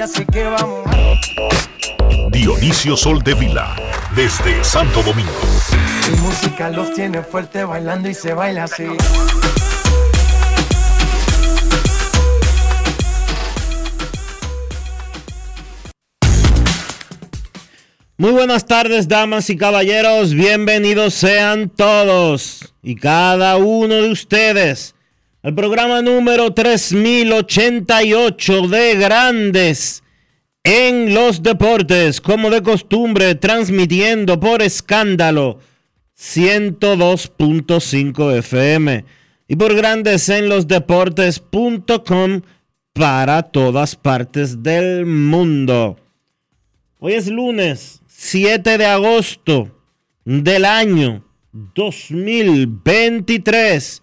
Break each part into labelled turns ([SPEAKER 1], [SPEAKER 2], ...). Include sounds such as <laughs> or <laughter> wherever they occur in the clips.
[SPEAKER 1] Así que vamos.
[SPEAKER 2] Dionisio Soldevila, desde Santo Domingo.
[SPEAKER 1] Mi música los tiene fuerte bailando y se baila así.
[SPEAKER 3] Muy buenas tardes, damas y caballeros. Bienvenidos sean todos y cada uno de ustedes al programa número 3088 de Grandes en los Deportes, como de costumbre, transmitiendo por escándalo 102.5 FM y por Grandes en los Deportes.com para todas partes del mundo. Hoy es lunes 7 de agosto del año 2023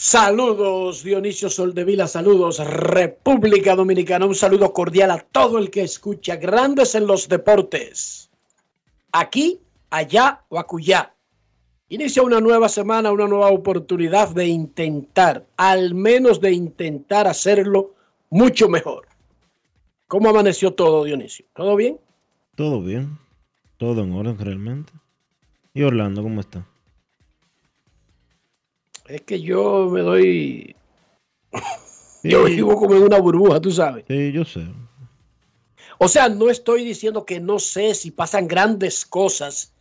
[SPEAKER 4] Saludos Dionisio Soldevila, saludos República Dominicana, un saludo cordial a todo el que escucha Grandes en los Deportes. Aquí, allá o acullá. Inicia una nueva semana, una nueva oportunidad de intentar, al menos de intentar hacerlo mucho mejor. ¿Cómo amaneció todo, Dionisio? ¿Todo bien?
[SPEAKER 3] Todo bien, todo en orden realmente. ¿Y Orlando cómo está?
[SPEAKER 4] Es que yo me doy... <laughs> Yo vivo como en una burbuja, tú sabes.
[SPEAKER 3] Sí, yo sé.
[SPEAKER 4] O sea, no estoy diciendo que no sé si pasan grandes cosas,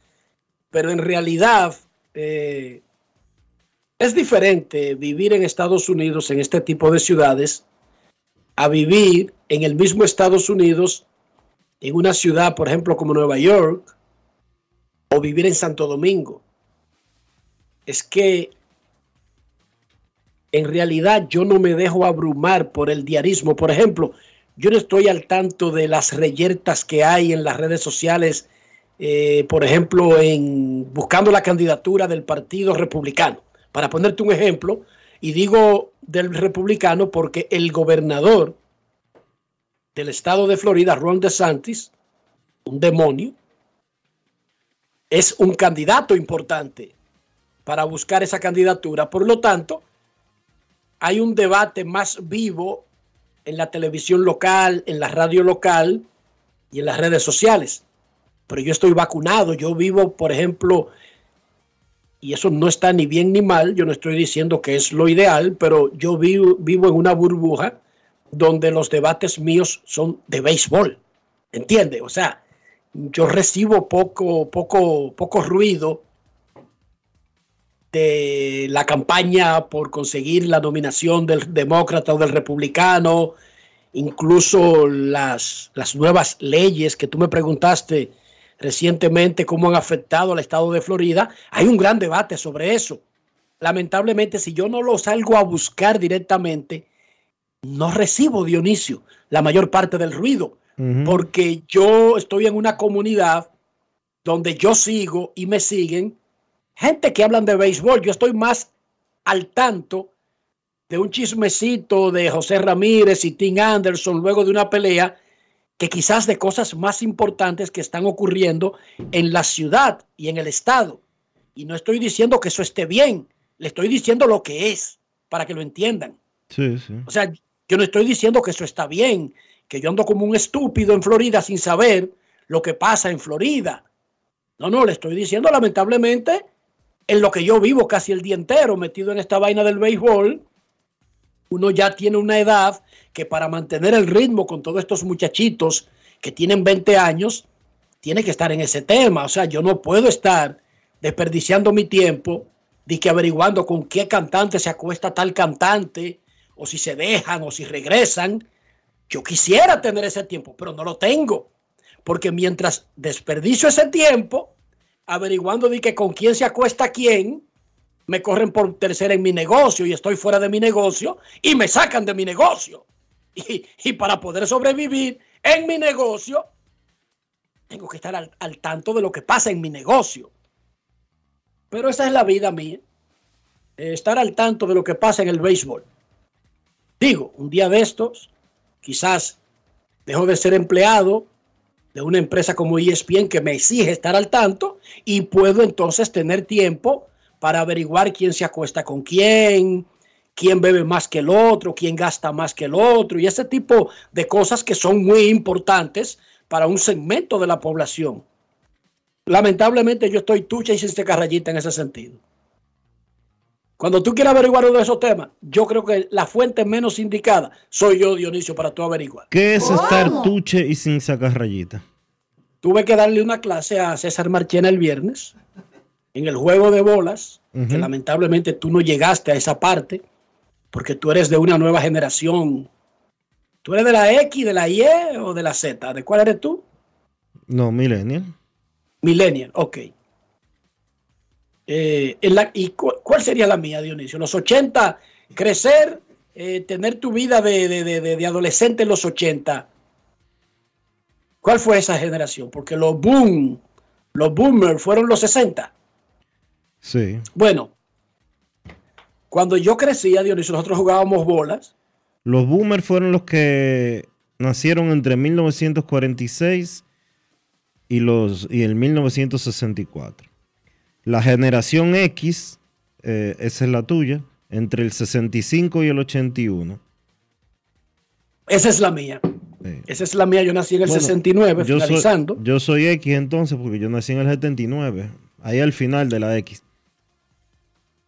[SPEAKER 4] pero en realidad eh, es diferente vivir en Estados Unidos, en este tipo de ciudades, a vivir en el mismo Estados Unidos, en una ciudad, por ejemplo, como Nueva York, o vivir en Santo Domingo. Es que en realidad yo no me dejo abrumar por el diarismo. Por ejemplo, yo no estoy al tanto de las reyertas que hay en las redes sociales, eh, por ejemplo, en buscando la candidatura del Partido Republicano. Para ponerte un ejemplo, y digo del republicano porque el gobernador del estado de Florida, Ron DeSantis, un demonio, es un candidato importante para buscar esa candidatura. Por lo tanto, hay un debate más vivo en la televisión local, en la radio local y en las redes sociales. Pero yo estoy vacunado, yo vivo, por ejemplo, y eso no está ni bien ni mal, yo no estoy diciendo que es lo ideal, pero yo vivo, vivo en una burbuja donde los debates míos son de béisbol, ¿entiende? O sea, yo recibo poco, poco, poco ruido la campaña por conseguir la nominación del demócrata o del republicano, incluso las, las nuevas leyes que tú me preguntaste recientemente cómo han afectado al estado de Florida. Hay un gran debate sobre eso. Lamentablemente, si yo no lo salgo a buscar directamente, no recibo, Dionisio, la mayor parte del ruido. Porque yo estoy en una comunidad donde yo sigo y me siguen gente que hablan de béisbol. Yo estoy más al tanto de un chismecito de José Ramírez y Tim Anderson luego de una pelea que quizás de cosas más importantes que están ocurriendo en la ciudad y en el estado. Y no estoy diciendo que eso esté bien, le estoy diciendo lo que es, para que lo entiendan.
[SPEAKER 3] Sí, sí.
[SPEAKER 4] O sea, yo no estoy diciendo que eso está bien, que yo ando como un estúpido en Florida sin saber lo que pasa en Florida. No, no, le estoy diciendo lamentablemente en lo que yo vivo casi el día entero metido en esta vaina del béisbol. Uno ya tiene una edad que para mantener el ritmo con todos estos muchachitos que tienen 20 años, tiene que estar en ese tema. O sea, yo no puedo estar desperdiciando mi tiempo de que averiguando con qué cantante se acuesta tal cantante, o si se dejan, o si regresan. Yo quisiera tener ese tiempo, pero no lo tengo. Porque mientras desperdicio ese tiempo, averiguando de que con quién se acuesta quién, me corren por tercera en mi negocio y estoy fuera de mi negocio y me sacan de mi negocio. <laughs> Y, para poder sobrevivir en mi negocio, tengo que estar al, al tanto de lo que pasa en mi negocio. Pero esa es la vida mía. eh, estar al tanto de lo que pasa en el béisbol. Digo, un día de estos, quizás dejo de ser empleado de una empresa como ESPN que me exige estar al tanto y puedo entonces tener tiempo para averiguar quién se acuesta con quién, quién bebe más que el otro, quién gasta más que el otro y ese tipo de cosas que son muy importantes para un segmento de la población. Lamentablemente yo estoy tucha y sin rayita en ese sentido. Cuando tú quieras averiguar uno de esos temas, yo creo que la fuente menos indicada soy yo, Dionisio, para tú averiguar.
[SPEAKER 3] ¿Qué es estar tuche y sin sacar rayita?
[SPEAKER 4] Tuve que darle una clase a César Marchena el viernes en el juego de bolas, que lamentablemente tú no llegaste a esa parte, porque tú eres de una nueva generación. ¿Tú eres de la X, de la Y o de la Z? ¿De cuál eres tú?
[SPEAKER 3] No, millennial.
[SPEAKER 4] Millennial, ok. Eh, en la- ¿Y cu- cuál sería la mía, Dionisio? Los 80, crecer, eh, tener tu vida de, de- de- de- de adolescente en los 80. ¿Cuál fue esa generación? Porque los boom, los boomers fueron los 60.
[SPEAKER 3] Sí.
[SPEAKER 4] Bueno, cuando yo crecía, Dionisio, nosotros jugábamos bolas.
[SPEAKER 3] Los boomers fueron los que nacieron entre 1946 y, los, y el 1964. La generación X, eh, esa es la tuya, entre el 65 y el 81.
[SPEAKER 4] Esa es la mía.
[SPEAKER 3] Sí.
[SPEAKER 4] Esa es la mía. Yo nací en el
[SPEAKER 3] Bueno,
[SPEAKER 4] 69,
[SPEAKER 3] yo soy,
[SPEAKER 4] finalizando.
[SPEAKER 3] yo soy X entonces, porque yo nací en el 79, ahí al final de la X.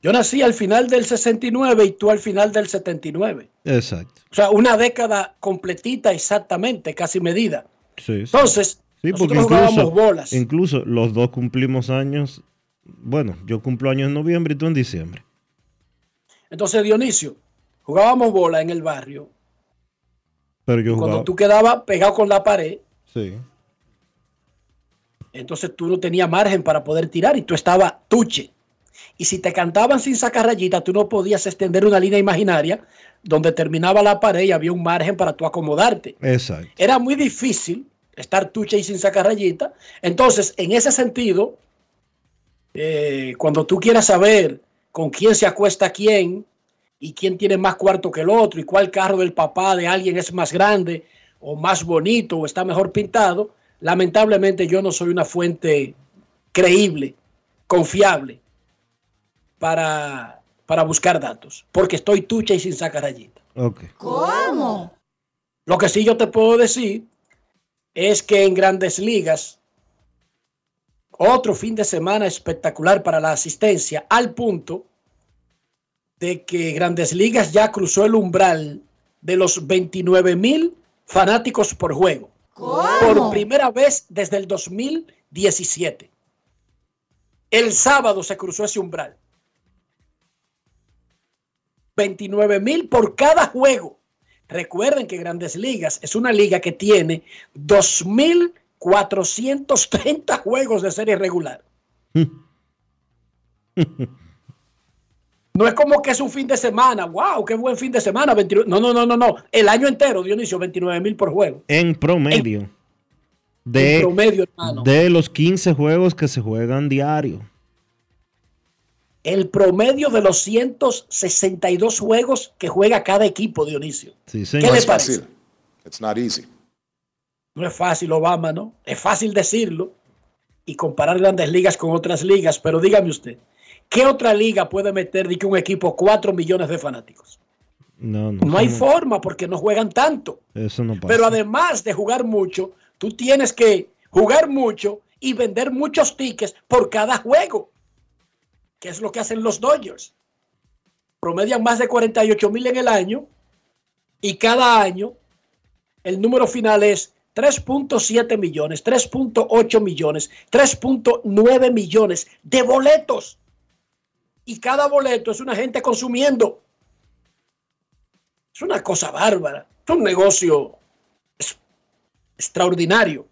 [SPEAKER 4] Yo nací al final del 69 y tú al final del 79.
[SPEAKER 3] Exacto.
[SPEAKER 4] O sea, una década completita exactamente, casi medida.
[SPEAKER 3] Sí, sí.
[SPEAKER 4] Entonces,
[SPEAKER 3] Sí, porque
[SPEAKER 4] nosotros jugábamos
[SPEAKER 3] incluso,
[SPEAKER 4] bolas.
[SPEAKER 3] incluso los dos cumplimos años. Bueno, yo cumplo años en noviembre y tú en diciembre.
[SPEAKER 4] Entonces, Dionisio, jugábamos bola en el barrio.
[SPEAKER 3] Pero yo
[SPEAKER 4] Cuando
[SPEAKER 3] jugaba.
[SPEAKER 4] tú quedabas pegado con la pared,
[SPEAKER 3] Sí.
[SPEAKER 4] entonces tú no tenías margen para poder tirar y tú estabas tuche. Y si te cantaban sin sacar rayita, tú no podías extender una línea imaginaria donde terminaba la pared y había un margen para tú acomodarte.
[SPEAKER 3] Exacto.
[SPEAKER 4] era muy difícil estar tucha y sin sacar rayita. Entonces, en ese sentido, eh, cuando tú quieras saber con quién se acuesta quién y quién tiene más cuarto que el otro y cuál carro del papá de alguien es más grande o más bonito o está mejor pintado, lamentablemente yo no soy una fuente creíble, confiable para, para buscar datos, porque estoy tucha y sin sacar rayita.
[SPEAKER 3] Ok.
[SPEAKER 5] ¿Cómo?
[SPEAKER 4] Lo que sí yo te puedo decir es que en grandes ligas, otro fin de semana espectacular para la asistencia, al punto de que grandes ligas ya cruzó el umbral de los 29 mil fanáticos por juego. Por primera vez desde el 2017. El sábado se cruzó ese umbral. 29 mil por cada juego. Recuerden que Grandes Ligas es una liga que tiene 2.430 <laughs> juegos de serie regular. No es como que es un fin de semana. ¡Wow! ¡Qué buen fin de semana! 29 no, no, no, no, no. El año entero, Dionisio, 29 mil por juego.
[SPEAKER 3] En promedio. de,
[SPEAKER 4] en promedio, hermano.
[SPEAKER 3] de los 15 juegos que se juegan diario.
[SPEAKER 4] El promedio de los 162 juegos que juega cada equipo, Dionisio.
[SPEAKER 3] Sí,
[SPEAKER 4] ¿Qué
[SPEAKER 3] señor.
[SPEAKER 4] le
[SPEAKER 6] es
[SPEAKER 4] parece?
[SPEAKER 6] fácil. It's not easy.
[SPEAKER 4] No es fácil, Obama, ¿no? Es fácil decirlo y comparar grandes ligas con otras ligas, pero dígame usted, ¿qué otra liga puede meter de que un equipo 4 millones de fanáticos?
[SPEAKER 3] No, no.
[SPEAKER 4] No hay forma porque no juegan tanto.
[SPEAKER 3] Eso no pasa.
[SPEAKER 4] Pero además de jugar mucho, tú tienes que jugar mucho y vender muchos tickets por cada juego, que es lo que hacen los Dodgers. Promedian más de 48 mil en el año y cada año el número final es 3.7 millones, 3.8 millones, 3.9 millones de boletos. Y cada boleto es una gente consumiendo. Es una cosa bárbara. Es un negocio extraordinario.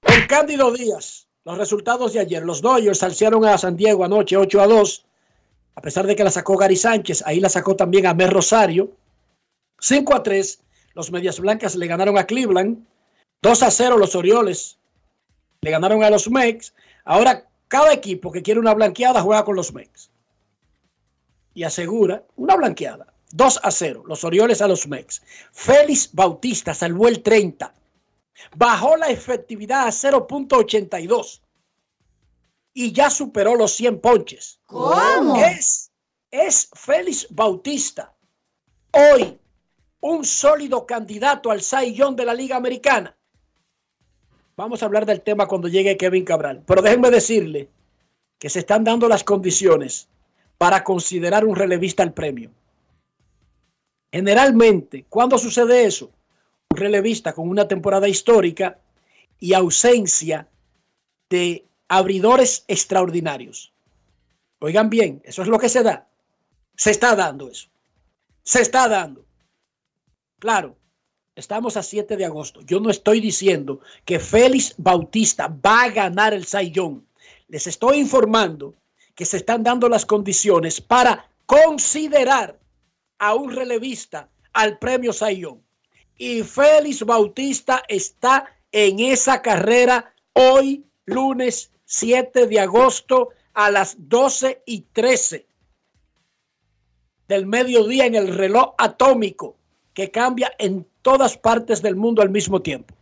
[SPEAKER 4] Con Cándido Díaz, los resultados de ayer. Los Dodgers salieron a San Diego anoche 8 a 2. A pesar de que la sacó Gary Sánchez, ahí la sacó también a Mer Rosario. 5 a 3. Los Medias Blancas le ganaron a Cleveland. 2 a 0 los Orioles le ganaron a los Mex. Ahora cada equipo que quiere una blanqueada juega con los Mex. Y asegura una blanqueada. 2 a 0 los Orioles a los Mex. Félix Bautista salvó el 30. Bajó la efectividad a 0.82. Y ya superó los 100 ponches.
[SPEAKER 7] ¿Cómo?
[SPEAKER 4] Es, es Félix Bautista. Hoy, un sólido candidato al Young de la Liga Americana. Vamos a hablar del tema cuando llegue Kevin Cabral. Pero déjenme decirle que se están dando las condiciones para considerar un relevista al premio. Generalmente, ¿cuándo sucede eso? Un relevista con una temporada histórica y ausencia de abridores extraordinarios. Oigan bien, eso es lo que se da. Se está dando eso. Se está dando. Claro, estamos a 7 de agosto. Yo no estoy diciendo que Félix Bautista va a ganar el Young. Les estoy informando que se están dando las condiciones para considerar a un relevista al premio Young. Y Félix Bautista está en esa carrera hoy, lunes 7 de agosto, a las 12 y 13 del mediodía en el reloj atómico que cambia en todas partes del mundo al mismo tiempo.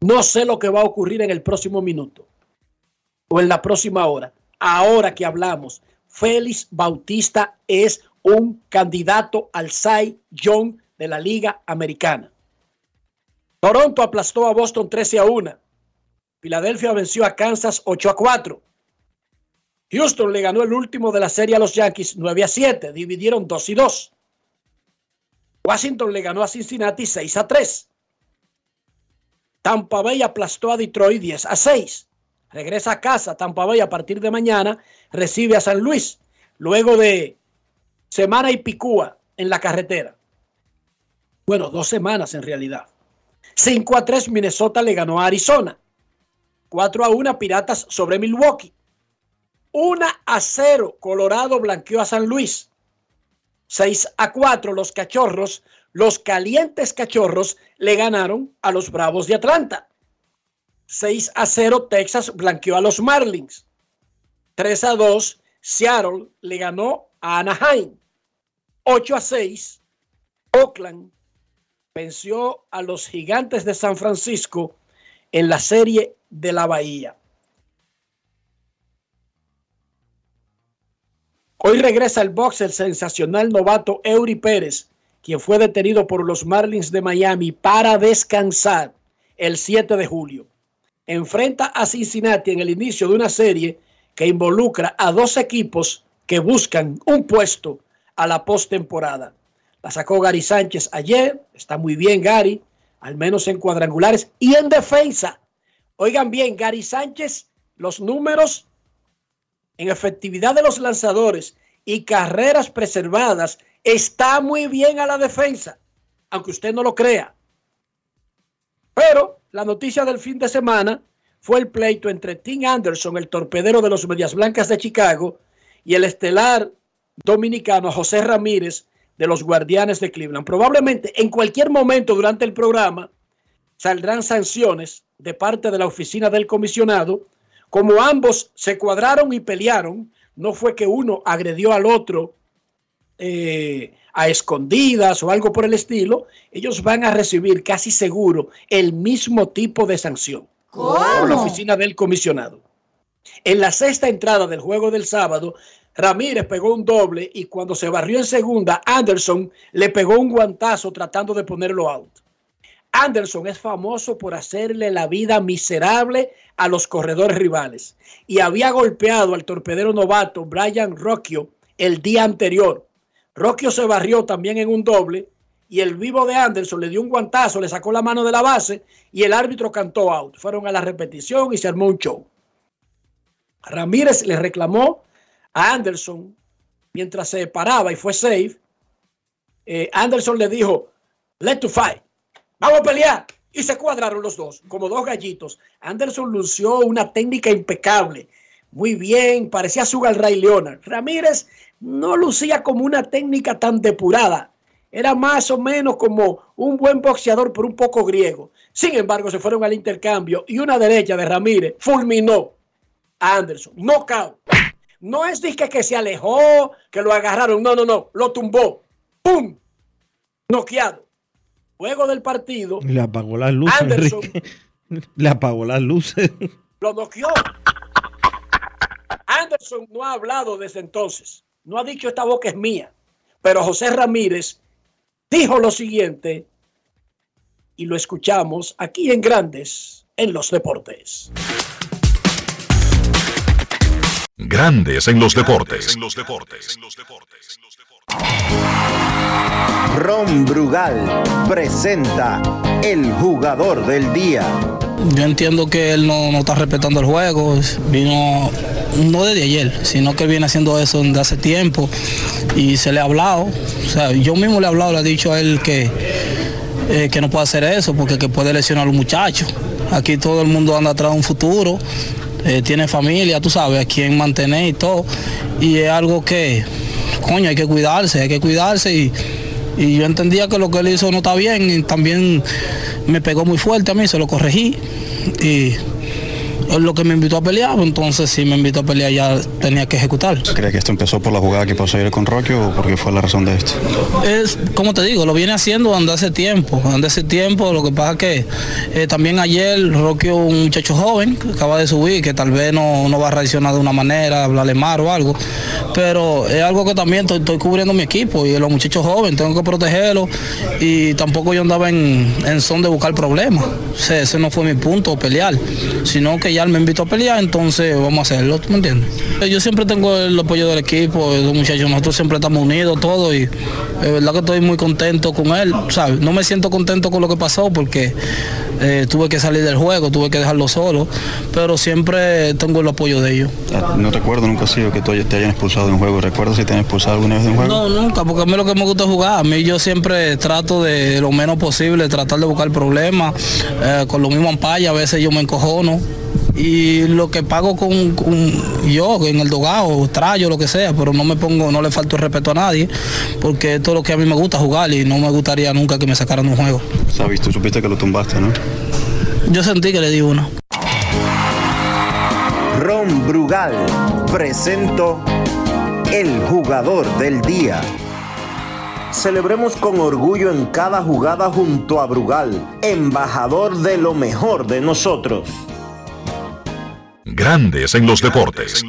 [SPEAKER 4] No sé lo que va a ocurrir en el próximo minuto o en la próxima hora. Ahora que hablamos, Félix Bautista es un candidato al Cy Young de la Liga Americana. Toronto aplastó a Boston 13 a 1. Filadelfia venció a Kansas 8 a 4. Houston le ganó el último de la serie a los Yankees 9 a 7. Dividieron 2 y 2. Washington le ganó a Cincinnati 6 a 3. Tampa Bay aplastó a Detroit 10 a 6. Regresa a casa. Tampa Bay a partir de mañana recibe a San Luis. Luego de semana y picúa en la carretera. Bueno, dos semanas en realidad. 5 a 3 Minnesota le ganó a Arizona. 4 a 1 Piratas sobre Milwaukee. 1 a 0 Colorado blanqueó a San Luis. 6 a 4 los cachorros, los calientes cachorros le ganaron a los Bravos de Atlanta. 6 a 0 Texas blanqueó a los Marlins. 3 a 2 Seattle le ganó a Anaheim. 8 a 6 Oakland venció a los gigantes de San Francisco en la serie de la Bahía. Hoy regresa al box el sensacional novato Eury Pérez, quien fue detenido por los Marlins de Miami para descansar el 7 de julio. Enfrenta a Cincinnati en el inicio de una serie que involucra a dos equipos que buscan un puesto a la postemporada. La sacó Gary Sánchez ayer, está muy bien Gary, al menos en cuadrangulares y en defensa. Oigan bien, Gary Sánchez, los números en efectividad de los lanzadores y carreras preservadas está muy bien a la defensa, aunque usted no lo crea. Pero la noticia del fin de semana fue el pleito entre Tim Anderson, el torpedero de los Medias Blancas de Chicago, y el estelar dominicano José Ramírez de los Guardianes de Cleveland. Probablemente en cualquier momento durante el programa saldrán sanciones de parte de la oficina del comisionado. Como ambos se cuadraron y pelearon, no fue que uno agredió al otro eh, a escondidas o algo por el estilo, ellos van a recibir casi seguro el mismo tipo de sanción por la oficina del comisionado. En la sexta entrada del juego del sábado, Ramírez pegó un doble y cuando se barrió en segunda, Anderson le pegó un guantazo tratando de ponerlo out. Anderson es famoso por hacerle la vida miserable a los corredores rivales y había golpeado al torpedero novato Brian Rocchio el día anterior. Rocchio se barrió también en un doble y el vivo de Anderson le dio un guantazo, le sacó la mano de la base y el árbitro cantó out. Fueron a la repetición y se armó un show. Ramírez le reclamó a Anderson mientras se paraba y fue safe. Eh, Anderson le dijo, let to fight, vamos a pelear. Y se cuadraron los dos, como dos gallitos. Anderson lució una técnica impecable. Muy bien, parecía Sugar Ray Leonard. Ramírez no lucía como una técnica tan depurada. Era más o menos como un buen boxeador, por un poco griego. Sin embargo, se fueron al intercambio y una derecha de Ramírez fulminó a Anderson. Knockout. No es disque que se alejó, que lo agarraron. No, no, no. Lo tumbó. ¡Pum! Noqueado. Luego del partido.
[SPEAKER 3] Le apagó las luces.
[SPEAKER 4] Anderson. <laughs>
[SPEAKER 3] Le apagó las luces.
[SPEAKER 4] Lo noqueó. Anderson no ha hablado desde entonces. No ha dicho esta boca es mía. Pero José Ramírez dijo lo siguiente y lo escuchamos aquí en Grandes en los Deportes.
[SPEAKER 2] Grandes en los deportes.
[SPEAKER 6] Ron Brugal presenta el jugador del día.
[SPEAKER 7] Yo entiendo que él no, no está respetando el juego, vino no desde ayer, sino que viene haciendo eso desde hace tiempo y se le ha hablado, o sea, yo mismo le he hablado, le he dicho a él que, eh, que no puede hacer eso porque que puede lesionar a los muchachos. Aquí todo el mundo anda atrás de un futuro, eh, tiene familia, tú sabes, a quien mantener y todo, y es algo que, coño, hay que cuidarse, hay que cuidarse. Y, y yo entendía que lo que él hizo no está bien. Y también me pegó muy fuerte a mí, se lo corregí. Y lo que me invitó a pelear, entonces si me invitó a pelear ya tenía que ejecutar.
[SPEAKER 8] ¿Cree que esto empezó por la jugada que pasó ayer con Rocky o porque fue la razón de esto?
[SPEAKER 7] Es, como te digo, lo viene haciendo desde hace tiempo, desde hace tiempo, lo que pasa que eh, también ayer Rocky un muchacho joven que acaba de subir, que tal vez no, no va a reaccionar de una manera, hablarle mal o algo, pero es algo que también estoy, estoy cubriendo mi equipo y los muchachos jóvenes, tengo que protegerlos y tampoco yo andaba en, en son de buscar problemas, o sea, ese no fue mi punto, pelear, sino que ya él me invitó a pelear, entonces vamos a hacerlo, ¿tú me entiendes? Yo siempre tengo el apoyo del equipo, de los muchachos, nosotros siempre estamos unidos, todos, y es verdad que estoy muy contento con él, ¿sabes? No me siento contento con lo que pasó porque eh, tuve que salir del juego, tuve que dejarlo solo, pero siempre tengo el apoyo de ellos.
[SPEAKER 8] No recuerdo nunca ha sido que tú te hayan expulsado de un juego. ¿Recuerdas si te han expulsado alguna vez de un juego?
[SPEAKER 7] No, nunca, porque a mí lo que me gusta es jugar. A mí yo siempre trato de lo menos posible, tratar de buscar problemas. Eh, con lo mismo ampalla, a veces yo me encojono. Y lo que pago con, con yo en el dogado, trayo, lo que sea, pero no me pongo, no le falto el respeto a nadie, porque esto es lo que a mí me gusta jugar y no me gustaría nunca que me sacaran de un juego.
[SPEAKER 8] Sabes, tú supiste que lo tumbaste, ¿no?
[SPEAKER 7] Yo sentí que le di uno.
[SPEAKER 6] Ron Brugal presento el jugador del día. Celebremos con orgullo en cada jugada junto a Brugal, embajador de lo mejor de nosotros.
[SPEAKER 2] Grandes en los deportes.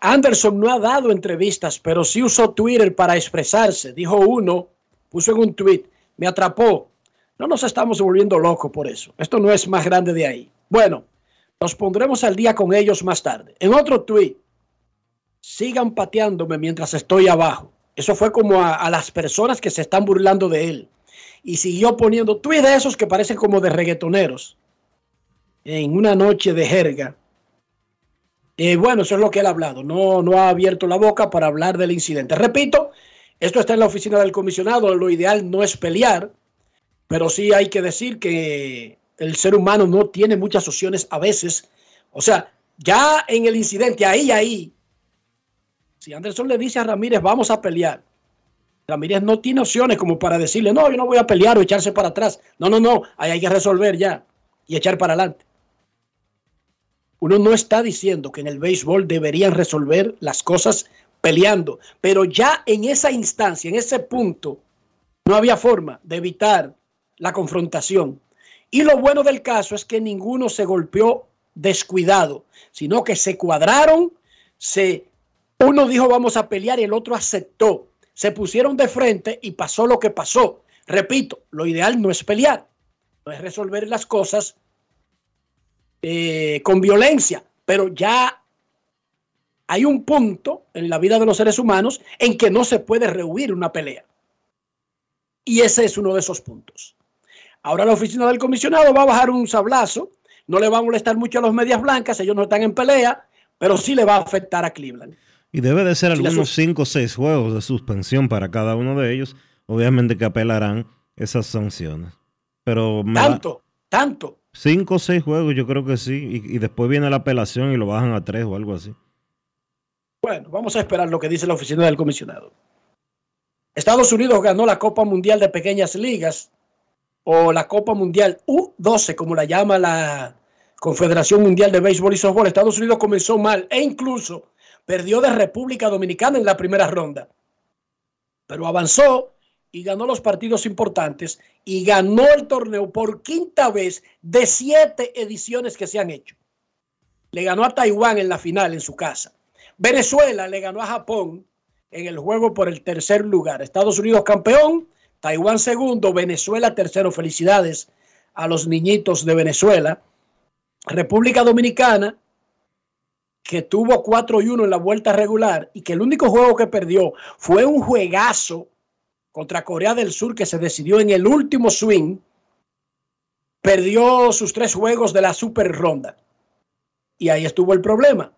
[SPEAKER 4] Anderson no ha dado entrevistas, pero sí usó Twitter para expresarse. Dijo uno, puso en un tweet, me atrapó. No nos estamos volviendo locos por eso. Esto no es más grande de ahí. Bueno, nos pondremos al día con ellos más tarde. En otro tweet, sigan pateándome mientras estoy abajo. Eso fue como a, a las personas que se están burlando de él. Y siguió poniendo tweets de esos que parecen como de reggaetoneros. En una noche de jerga. Eh, bueno, eso es lo que él ha hablado. No, no ha abierto la boca para hablar del incidente. Repito, esto está en la oficina del comisionado. Lo ideal no es pelear, pero sí hay que decir que el ser humano no tiene muchas opciones a veces. O sea, Ya en el incidente, ahí, ahí, si Anderson le dice a Ramírez, vamos a pelear, Ramírez no tiene opciones como para decirle, no, yo no voy a pelear o echarse para atrás. No, no, no, ahí hay que resolver ya y echar para adelante. Uno no está diciendo que en el béisbol deberían resolver las cosas peleando, pero ya en esa instancia, en ese punto, no había forma de evitar la confrontación. Y lo bueno del caso es que ninguno se golpeó descuidado, sino que se cuadraron, se uno dijo vamos a pelear y el otro aceptó. Se pusieron de frente y pasó lo que pasó. Repito, lo ideal no es pelear, no es resolver las cosas eh, con violencia, pero ya hay un punto en la vida de los seres humanos en que no se puede rehuir una pelea. Y ese es uno de esos puntos. Ahora la oficina del comisionado va a bajar un sablazo, no le va a molestar mucho a los medias blancas, ellos no están en pelea, pero sí le va a afectar a Cleveland.
[SPEAKER 3] Y debe de ser algunos 5 o 6 juegos de suspensión para cada uno de ellos. Obviamente que apelarán esas sanciones. Pero
[SPEAKER 4] tanto, tanto.
[SPEAKER 3] 5 o 6 juegos yo creo que sí. Y, después viene la apelación y lo bajan a 3 o algo así.
[SPEAKER 4] Bueno, vamos a esperar lo que dice la oficina del comisionado. Estados Unidos ganó la Copa Mundial de Pequeñas Ligas o la Copa Mundial U12, como la llama la Confederación Mundial de Béisbol y Softball. Estados Unidos comenzó mal e incluso perdió de República Dominicana en la primera ronda. Pero avanzó y ganó los partidos importantes y ganó el torneo por quinta vez de siete ediciones que se han hecho. Le ganó a Taiwán en la final en su casa. Venezuela le ganó a Japón en el juego por el tercer lugar. Estados Unidos campeón, Taiwán segundo, Venezuela tercero. Felicidades a los niñitos de Venezuela. República Dominicana, que tuvo 4 y 1 en la vuelta regular y que el único juego que perdió fue un juegazo contra Corea del Sur que se decidió en el último swing, perdió sus tres juegos de la super ronda. Y ahí estuvo el problema,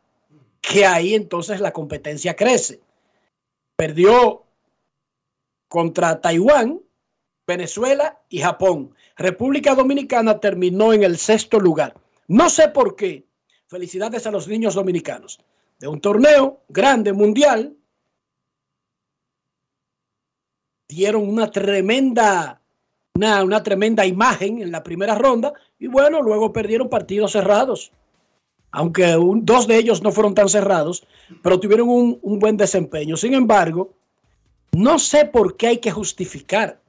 [SPEAKER 4] que ahí entonces la competencia crece. Perdió contra Taiwán, Venezuela y Japón. República Dominicana terminó en el sexto lugar. No sé por qué. Felicidades a los niños dominicanos. De un torneo grande, mundial, dieron una tremenda, una, una, tremenda imagen en la primera ronda y bueno, luego perdieron partidos cerrados. Aunque un, dos de ellos no fueron tan cerrados, pero tuvieron un, un buen desempeño. Sin embargo, no sé por qué hay que justificar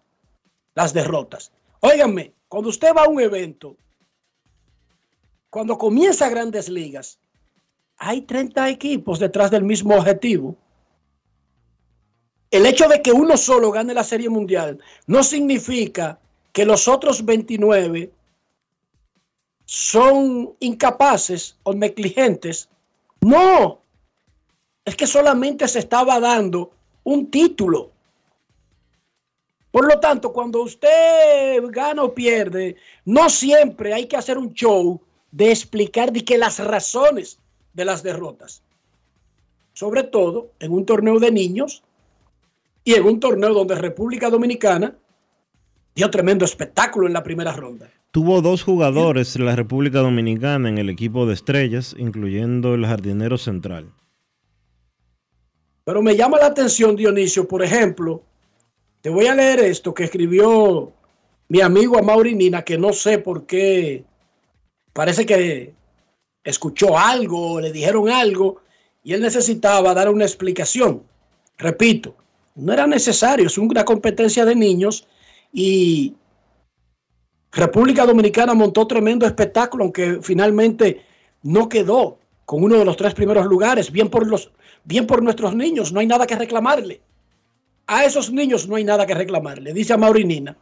[SPEAKER 4] las derrotas. Óiganme, cuando usted va a un evento, cuando comienza grandes ligas, hay 30 equipos detrás del mismo objetivo. El hecho de que uno solo gane la Serie Mundial no significa que los otros 29 son incapaces o negligentes. No, es que solamente se estaba dando un título. Por lo tanto, cuando usted gana o pierde, no siempre hay que hacer un show de explicar de que las razones de las derrotas. Sobre todo en un torneo de niños y en un torneo donde República Dominicana dio tremendo espectáculo en la primera ronda.
[SPEAKER 3] Tuvo dos jugadores en la República Dominicana en el equipo de estrellas, incluyendo el jardinero central.
[SPEAKER 4] Pero me llama la atención, Dionisio, por ejemplo, te voy a leer esto que escribió mi amigo Amaury Nina, que no sé por qué, parece que escuchó algo, le dijeron algo, y él necesitaba dar una explicación. Repito, no era necesario, es una competencia de niños y República Dominicana montó tremendo espectáculo, aunque finalmente no quedó con uno de los tres primeros lugares, bien por los bien por nuestros niños, no hay nada que reclamarle. A esos niños no hay nada que reclamarle, dice a Maurinina.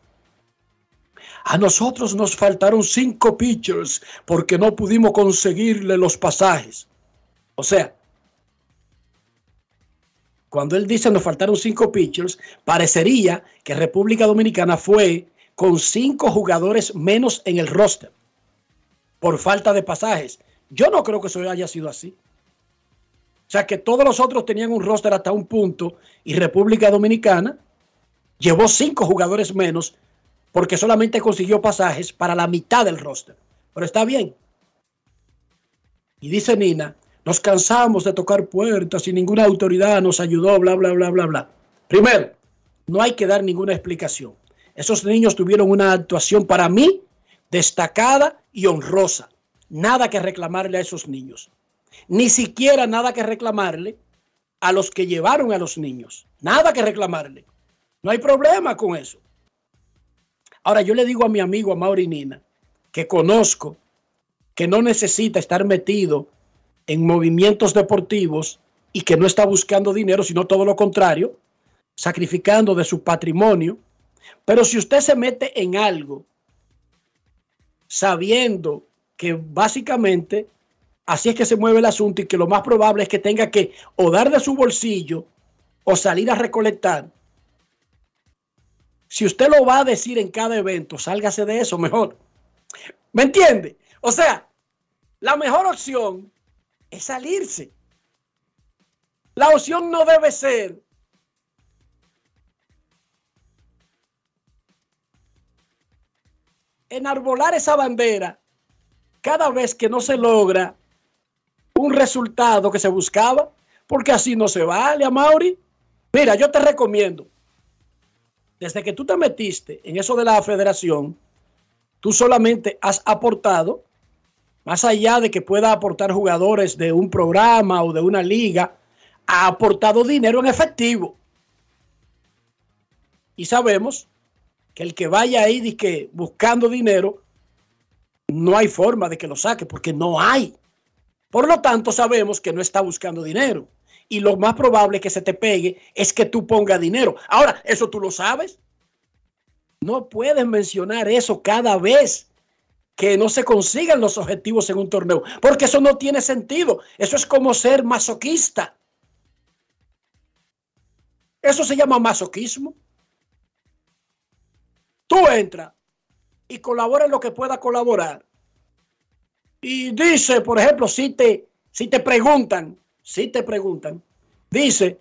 [SPEAKER 4] A nosotros nos faltaron cinco pitchers porque no pudimos conseguirle los pasajes. O sea, cuando él dice nos faltaron cinco pitchers, parecería que República Dominicana fue con cinco jugadores menos en el roster por falta de pasajes. Yo no creo que eso haya sido así. O sea que todos los otros tenían un roster hasta un punto y República Dominicana llevó cinco jugadores menos porque solamente consiguió pasajes para la mitad del roster. Pero está bien. Y dice Nina, nos cansamos de tocar puertas y ninguna autoridad nos ayudó, bla, bla, bla, bla, bla. Primero, no hay que dar ninguna explicación. Esos niños tuvieron una actuación para mí destacada y honrosa. Nada que reclamarle a esos niños. Ni siquiera nada que reclamarle a los que llevaron a los niños. Nada que reclamarle. No hay problema con eso. Ahora yo le digo a mi amigo, a Mauri Nina, que conozco, que no necesita estar metido en movimientos deportivos y que no está buscando dinero, sino todo lo contrario, sacrificando de su patrimonio. Pero si usted se mete en algo sabiendo que básicamente así es que se mueve el asunto y que lo más probable es que tenga que o dar de su bolsillo o salir a recolectar, si usted lo va a decir en cada evento, sálgase de eso mejor. ¿Me entiende? O sea, la mejor opción es salirse. La opción no debe ser enarbolar esa bandera cada vez que no se logra un resultado que se buscaba, porque así no se vale, a Mauri. Mira, yo te recomiendo, desde que tú te metiste en eso de la federación, tú solamente has aportado, más allá de que pueda aportar jugadores de un programa o de una liga, ha aportado dinero en efectivo. Y sabemos que el que vaya ahí buscando dinero, no hay forma de que lo saque porque no hay. Por lo tanto, sabemos que no está buscando dinero. Y lo más probable que se te pegue es que tú pongas dinero. Ahora, ¿eso tú lo sabes? No puedes mencionar eso cada vez que no se consigan los objetivos en un torneo, porque eso no tiene sentido. Eso es como ser masoquista. Eso se llama masoquismo. Tú entras y colabora en lo que pueda colaborar y dice, por ejemplo, si te, si te preguntan, si te preguntan, dice,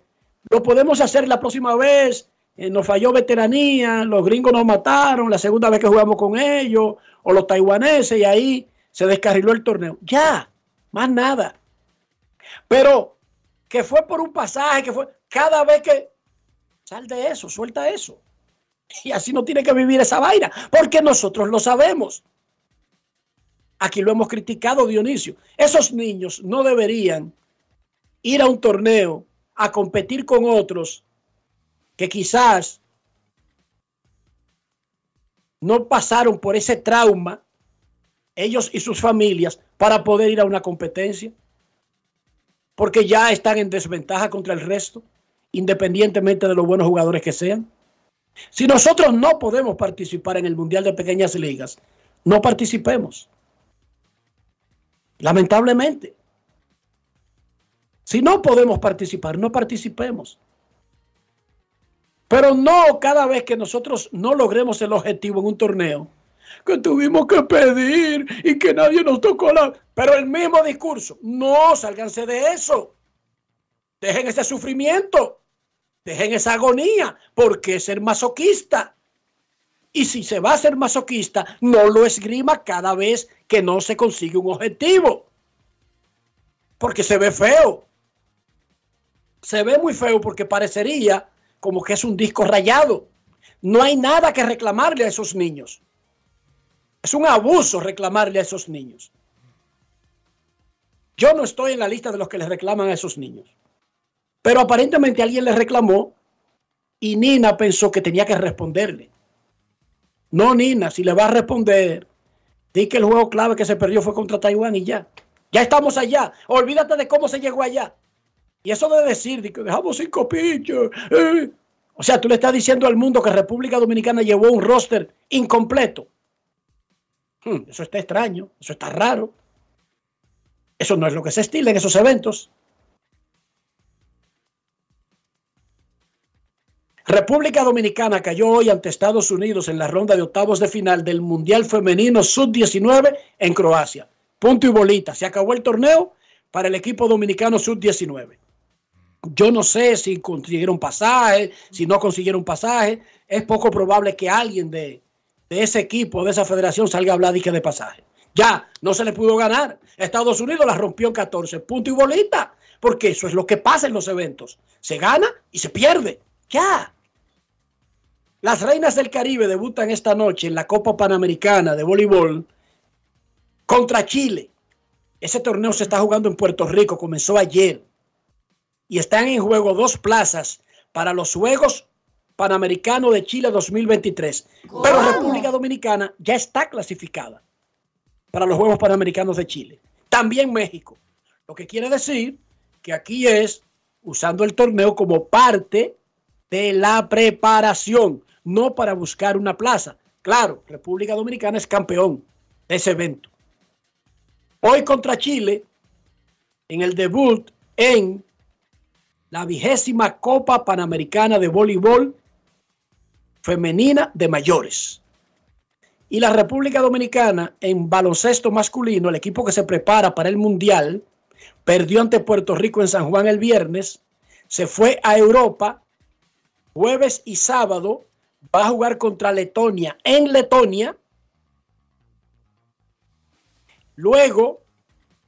[SPEAKER 4] lo podemos hacer la próxima vez, eh, nos falló veteranía, los gringos nos mataron la segunda vez que jugamos con ellos, o los taiwaneses, y ahí se descarriló el torneo. Ya, más nada. Pero que fue por un pasaje, que fue cada vez que sal de eso, suelta eso. <laughs> Y así no tiene que vivir esa vaina, porque nosotros lo sabemos. Aquí lo hemos criticado, Dionisio. Esos niños no deberían ir a un torneo a competir con otros que quizás no pasaron por ese trauma, ellos y sus familias, para poder ir a una competencia, porque ya están en desventaja contra el resto, independientemente de los buenos jugadores que sean. Si nosotros no podemos participar en el Mundial de Pequeñas Ligas, no participemos. Lamentablemente. Si no podemos participar, no participemos. Pero no cada vez que nosotros no logremos el objetivo en un torneo, que tuvimos que pedir y que nadie nos tocó la... Pero el mismo discurso, no, sálganse de eso. Dejen ese sufrimiento, dejen esa agonía, porque ser masoquista. Y si se va a ser masoquista, no lo esgrima cada vez que no se consigue un objetivo. Porque se ve feo. Se ve muy feo porque parecería como que es un disco rayado. No hay nada que reclamarle a esos niños. Es un abuso reclamarle a esos niños. Yo no estoy en la lista de los que les reclaman a esos niños. Pero aparentemente alguien les reclamó y Nina pensó que tenía que responderle. No, Nina, si le va a responder, di que el juego clave que se perdió fue contra Taiwán y ya. Ya estamos allá. Olvídate de cómo se llegó allá. Y eso de decir que dejamos cinco pinches. Eh. O sea, tú le estás diciendo al mundo que República Dominicana llevó un roster incompleto. Hmm, eso está extraño, eso está raro. Eso no es lo que se estila en esos eventos. República Dominicana cayó hoy ante Estados Unidos en la ronda de octavos de final del Mundial Femenino Sub-19 en Croacia. Punto y bolita. Se acabó el torneo para el equipo dominicano Sub-19. Yo no sé si consiguieron pasaje, si no consiguieron pasaje. Es poco probable que alguien de, ese equipo, de esa federación, salga a hablar de pasaje. Ya, no se le pudo ganar. Estados Unidos la rompió en 14, punto y bolita. Porque eso es lo que pasa en los eventos. Se gana y se pierde. Ya. Las Reinas del Caribe debutan esta noche en la Copa Panamericana de Voleibol contra Chile. Ese torneo se está jugando en Puerto Rico, comenzó ayer. Y están en juego dos plazas para los Juegos Panamericanos de Chile 2023. Pero República Dominicana ya está clasificada para los Juegos Panamericanos de Chile. También México. Lo que quiere decir que aquí es usando el torneo como parte de la preparación, no para buscar una plaza. Claro, República Dominicana es campeón de ese evento. Hoy contra Chile, en el debut en la vigésima Copa Panamericana de Voleibol Femenina de Mayores. Y la República Dominicana en baloncesto masculino, el equipo que se prepara para el Mundial, perdió ante Puerto Rico en San Juan el viernes, se fue a Europa jueves y sábado, va a jugar contra Letonia en Letonia, luego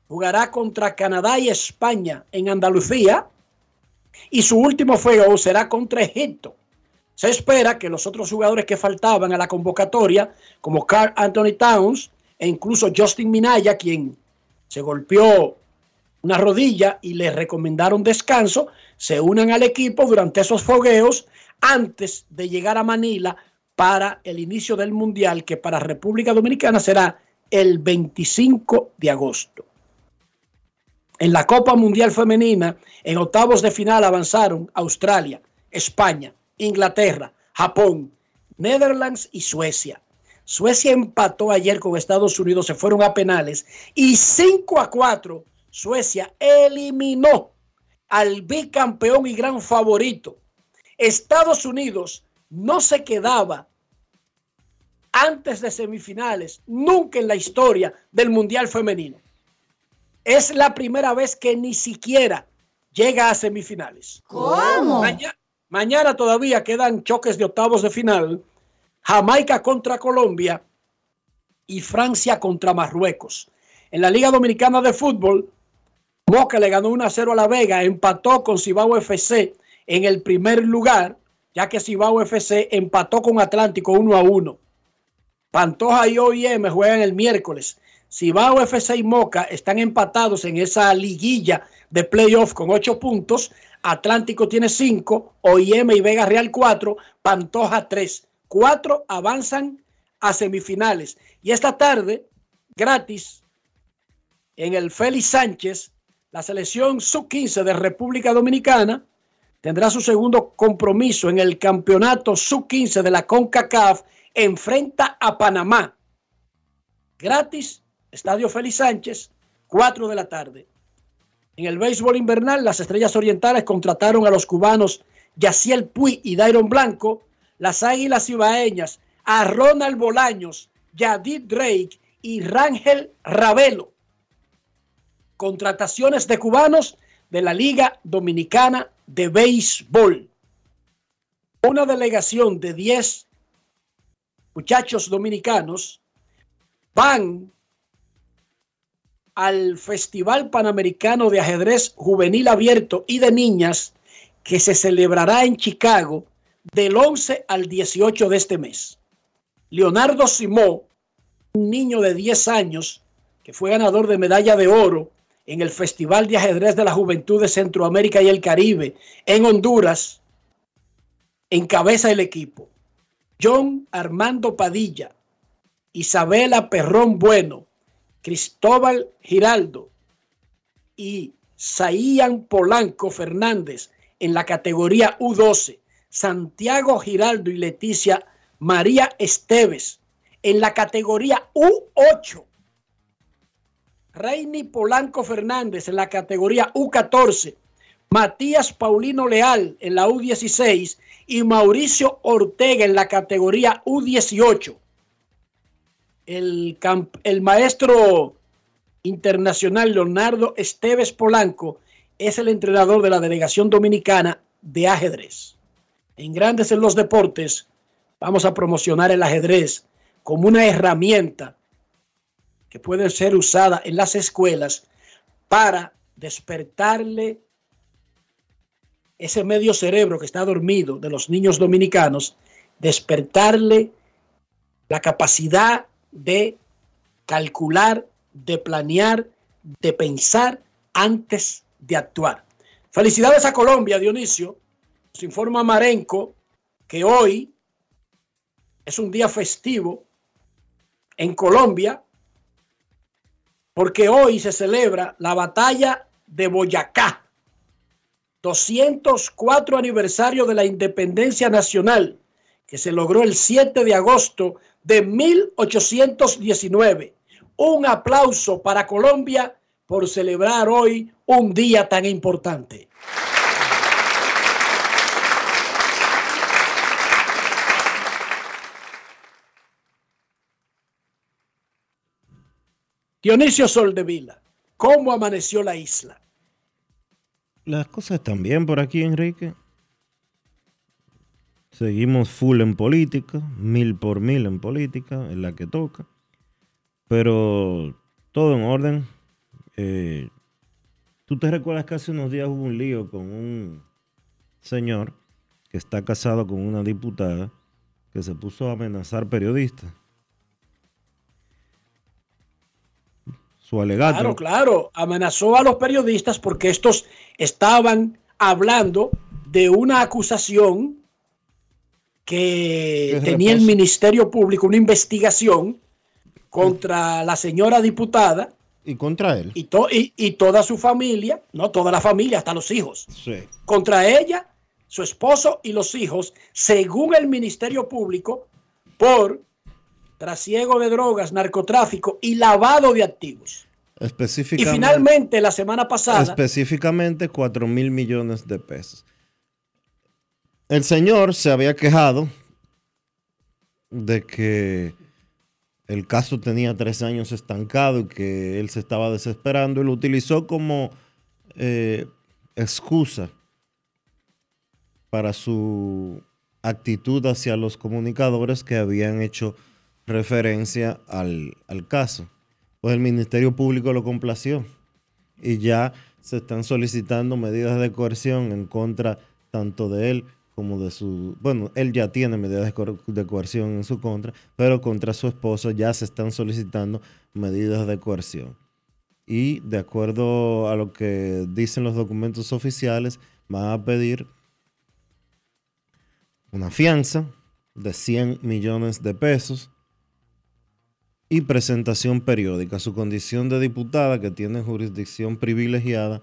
[SPEAKER 4] jugará contra Canadá y España en Andalucía y su último juego será contra Egipto. Se espera que los otros jugadores que faltaban a la convocatoria, como Carl Anthony Towns e incluso Justin Minaya, quien se golpeó una rodilla y le recomendaron descanso, se unan al equipo durante esos fogueos antes de llegar a Manila para el inicio del Mundial, que para República Dominicana será el 25 de agosto. En la Copa Mundial Femenina, en octavos de final avanzaron Australia, España, Inglaterra, Japón, Netherlands y Suecia. Suecia empató ayer con Estados Unidos, se fueron a penales y 5 a 4 Suecia eliminó al bicampeón y gran favorito. Estados Unidos no se quedaba antes de semifinales, nunca en la historia del Mundial Femenino. Es la primera vez que ni siquiera llega a semifinales.
[SPEAKER 9] ¿Cómo?
[SPEAKER 4] Mañana todavía quedan choques de octavos de final. Jamaica contra Colombia y Francia contra Marruecos. En la Liga Dominicana de Fútbol, Moca le ganó 1 a 0 a La Vega, empató con Cibao FC en el primer lugar, ya que Cibao FC empató con Atlántico 1 a 1. Pantoja y OIM juegan el miércoles. Cibao FC y Moca están empatados en esa liguilla de playoff con 8 puntos. Atlántico tiene 5, OIM y Vega Real 4, Pantoja 3. 4 avanzan a semifinales. Y esta tarde, gratis, en el Félix Sánchez, la selección sub-15 de República Dominicana tendrá su segundo compromiso en el campeonato sub-15 de la CONCACAF. Enfrenta a Panamá. Gratis, Estadio Félix Sánchez, 4 de la tarde. En el béisbol invernal, las Estrellas Orientales contrataron a los cubanos Yaciel Puy y Dairon Blanco, las Águilas Ibaeñas a Ronald Bolaños, Yadid Drake y Rangel Ravelo. Contrataciones de cubanos de la Liga Dominicana de Béisbol. Una delegación de 10 muchachos dominicanos van al Festival Panamericano de Ajedrez Juvenil Abierto y de Niñas que se celebrará en Chicago del 11 al 18 de este mes. Leonardo Simó, un niño de 10 años que fue ganador de medalla de oro en el Festival de Ajedrez de la Juventud de Centroamérica y el Caribe en Honduras, encabeza el equipo. John Armando Padilla, Isabela Perrón Bueno, Cristóbal Giraldo y Saían Polanco Fernández en la categoría U12, Santiago Giraldo y Leticia María Esteves en la categoría U8, Reini Polanco Fernández en la categoría U14, Matías Paulino Leal en la U16 y Mauricio Ortega en la categoría U18 el, maestro internacional Leonardo Esteves Polanco es el entrenador de la delegación dominicana de ajedrez. En Grandes en los Deportes vamos a promocionar el ajedrez como una herramienta que puede ser usada en las escuelas para despertarle ese medio cerebro que está dormido de los niños dominicanos, despertarle la capacidad de calcular, de planear, de pensar antes de actuar. Felicidades a Colombia, Dionisio. Nos informa Marenco que hoy es un día festivo en Colombia porque hoy se celebra la batalla de Boyacá, 204 aniversario de la independencia nacional que se logró el 7 de agosto de 1819. Un aplauso para Colombia por celebrar hoy un día tan importante. Dionisio Soldevila, ¿cómo amaneció la isla?
[SPEAKER 3] Las cosas están bien por aquí, Enrique. Seguimos full en política, mil por mil en política, en la que toca. Pero todo en orden. Eh, ¿Tú te recuerdas que hace unos días hubo un lío con un señor que está casado con una diputada que se puso a amenazar periodistas? Su alegato.
[SPEAKER 4] Claro, claro, amenazó a los periodistas porque estos estaban hablando de una acusación que
[SPEAKER 3] ¿Qué
[SPEAKER 4] tenía el? Ministerio Público, una investigación contra la señora diputada
[SPEAKER 3] Y contra él.
[SPEAKER 4] y, to- y- y toda su familia, no toda la familia, hasta los hijos.
[SPEAKER 3] Sí.
[SPEAKER 4] Contra ella, su esposo y los hijos, según el Ministerio Público, por trasiego de drogas, narcotráfico y lavado de activos. Y
[SPEAKER 3] Específicamente.
[SPEAKER 4] finalmente, la semana pasada,
[SPEAKER 3] específicamente 4 mil millones de pesos. El señor se había quejado de que el caso tenía tres años estancado y que él se estaba desesperando y lo utilizó como eh, excusa para su actitud hacia los comunicadores que habían hecho referencia al, al caso. Pues el Ministerio Público lo complació y ya se están solicitando medidas de coerción en contra tanto de él como de su... Bueno, él ya tiene medidas de, coer- de coerción en su contra, pero contra su esposo ya se están solicitando medidas de coerción. Y de acuerdo a lo que dicen los documentos oficiales, van a pedir una fianza de 100 millones de pesos y presentación periódica. Su condición de diputada, que tiene jurisdicción privilegiada,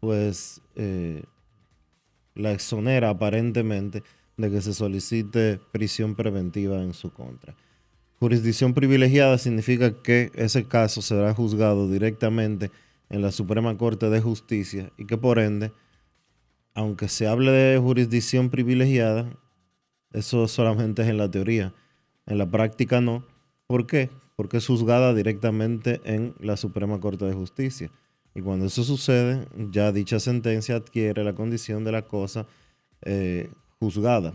[SPEAKER 3] pues eh, la exonera aparentemente de que se solicite prisión preventiva en su contra. Jurisdicción privilegiada significa que ese caso será juzgado directamente en la Suprema Corte de Justicia y que por ende, aunque se hable de jurisdicción privilegiada, eso solamente es en la teoría. En la práctica no. ¿Por qué? Porque es juzgada directamente en la Suprema Corte de Justicia. Y cuando eso sucede, ya dicha sentencia adquiere la condición de la cosa eh, juzgada.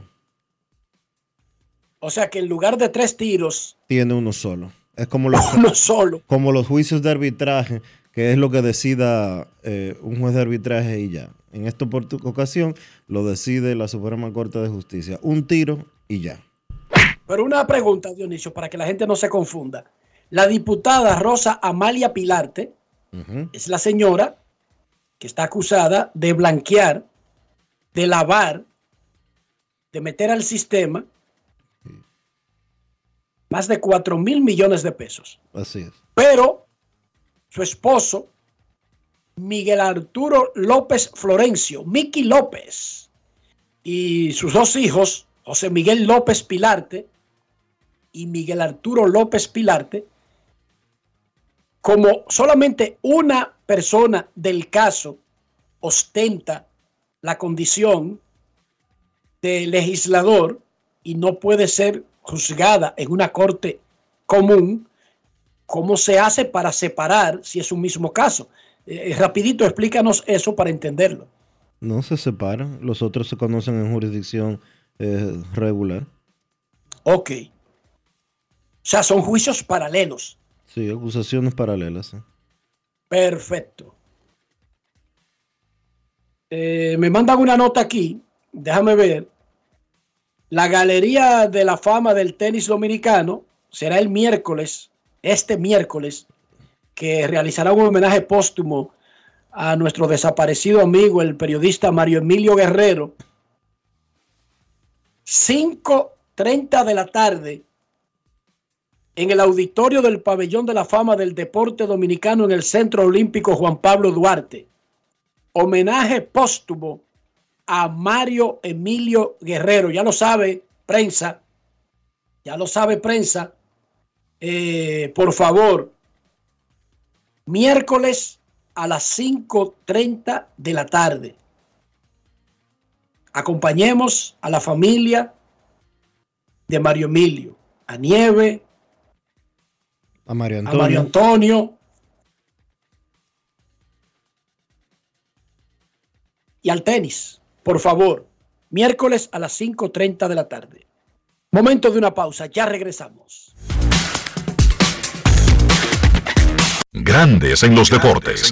[SPEAKER 4] o sea que en lugar de tres tiros,
[SPEAKER 3] Tiene uno solo. Es como los, <laughs>
[SPEAKER 4] uno solo.
[SPEAKER 3] como los juicios de arbitraje, que es lo que decida eh, un juez de arbitraje y ya. En esta ocasión lo decide la Suprema Corte de Justicia. Un tiro y ya.
[SPEAKER 4] Pero una pregunta, Dionisio, para que la gente no se confunda. La diputada Rosa Amalia Pilarte Es la señora que está acusada de blanquear, de lavar, de meter al sistema más de 4 mil millones de pesos.
[SPEAKER 3] Así es.
[SPEAKER 4] Pero su esposo, Miguel Arturo López Florencio, Miki López, y sus dos hijos, José Miguel López Pilarte y Miguel Arturo López Pilarte, como solamente una persona del caso ostenta la condición de legislador y no puede ser juzgada en una corte común, ¿cómo se hace para separar si es un mismo caso? Eh, rapidito, explícanos eso para entenderlo.
[SPEAKER 3] No se separan. Los otros se conocen en jurisdicción eh, regular.
[SPEAKER 4] Ok. O sea, son juicios paralelos.
[SPEAKER 3] Sí, acusaciones paralelas.
[SPEAKER 4] Perfecto. Eh, me mandan una nota aquí, déjame ver. La Galería de la Fama del Tenis Dominicano será el miércoles, este miércoles, que realizará un homenaje póstumo a nuestro desaparecido amigo, el periodista Mario Emilio Guerrero. 5.30 de la tarde en el auditorio del Pabellón de la Fama del Deporte Dominicano en el Centro Olímpico Juan Pablo Duarte. Homenaje póstumo a Mario Emilio Guerrero. Ya lo sabe prensa, ya lo sabe prensa. Eh, por favor, miércoles a las 5.30 de la tarde. Acompañemos a la familia de Mario Emilio, a Nieve,
[SPEAKER 3] a Mario
[SPEAKER 4] Antonio, a Mario Antonio y al tenis. Por favor, miércoles a las 5.30 de la tarde. Momento de una pausa, ya regresamos.
[SPEAKER 2] Grandes en los deportes.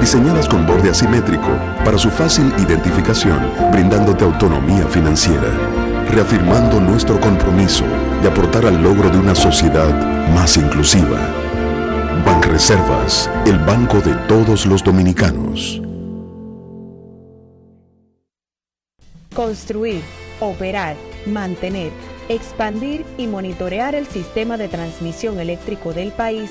[SPEAKER 10] diseñadas con borde asimétrico para su fácil identificación, brindándote autonomía financiera, reafirmando nuestro compromiso de aportar al logro de una sociedad más inclusiva. Banreservas, el banco de todos los dominicanos.
[SPEAKER 11] Construir, operar, mantener, expandir y monitorear el sistema de transmisión eléctrico del país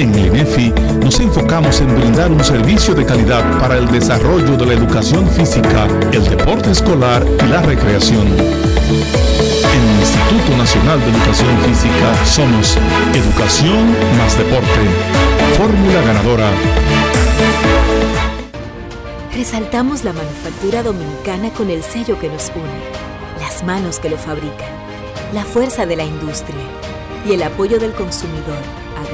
[SPEAKER 12] En el INEFI nos enfocamos en brindar un servicio de calidad para el desarrollo de la educación física, el deporte escolar y la recreación. En el Instituto Nacional de Educación Física somos Educación más Deporte. Fórmula ganadora.
[SPEAKER 13] Resaltamos la manufactura dominicana con el sello que nos une, las manos que lo fabrican, la fuerza de la industria y el apoyo del consumidor,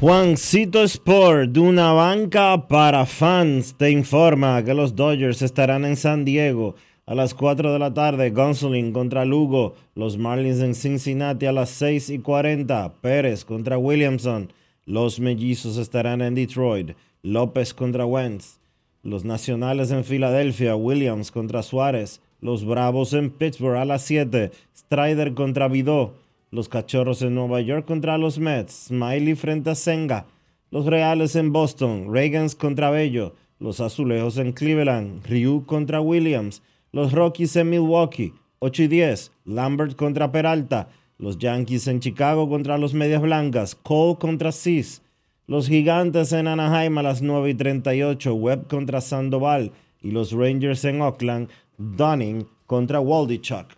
[SPEAKER 3] Juancito Sport, de una banca para fans, te informa que los Dodgers estarán en San Diego a las 4 de la tarde. Gonsolin contra Lugo. Los Marlins en Cincinnati a las 6 y 40. Pérez contra Williamson. Los Mellizos estarán en Detroit. López contra Wentz. Los Nacionales en Filadelfia. Williams contra Suárez. Los Bravos en Pittsburgh a las 7. Strider contra Vidó. Los Cachorros en Nueva York contra los Mets. Smiley frente a Senga. Los Reales en Boston. Reagans contra Bello. Los Azulejos en Cleveland. Ryu contra Williams. Los Rockies en Milwaukee. 8 y 10. Lambert contra Peralta. Los Yankees en Chicago contra los Medias Blancas. Cole contra Cis. Los Gigantes en Anaheim a las 9 y 38. Webb contra Sandoval. Y los Rangers en Oakland. Dunning contra Waldichuk.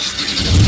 [SPEAKER 2] Thank you.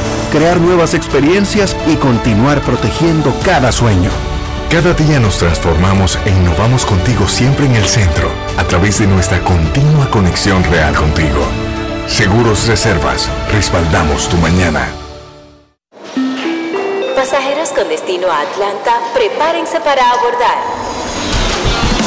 [SPEAKER 14] crear nuevas experiencias y continuar protegiendo cada sueño.
[SPEAKER 10] Cada día nos transformamos e innovamos contigo siempre en el centro, a través de nuestra continua conexión real contigo. Seguros Reservas, respaldamos tu mañana.
[SPEAKER 13] Pasajeros con destino a Atlanta, prepárense para abordar.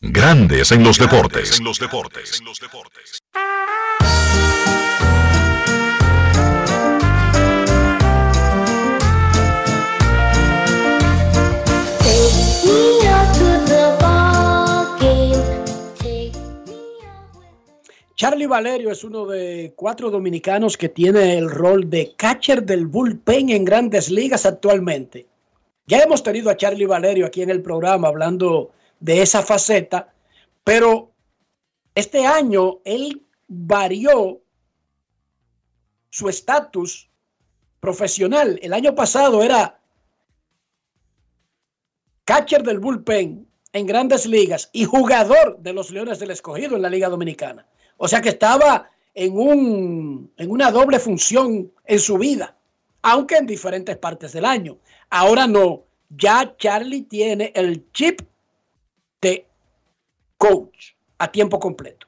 [SPEAKER 2] Grandes en los deportes. En los deportes.
[SPEAKER 4] Charlie Valerio es uno de cuatro dominicanos que tiene el rol de catcher del bullpen en grandes ligas actualmente. Ya hemos tenido a Charlie Valerio aquí en el programa hablando de esa faceta, pero este año él varió su estatus profesional. El año pasado era catcher del bullpen en grandes ligas y jugador de los Leones del Escogido en la Liga Dominicana. O sea que estaba en, un, en una doble función en su vida, aunque en diferentes partes del año. Ahora no, ya Charlie tiene el chip de coach a tiempo completo.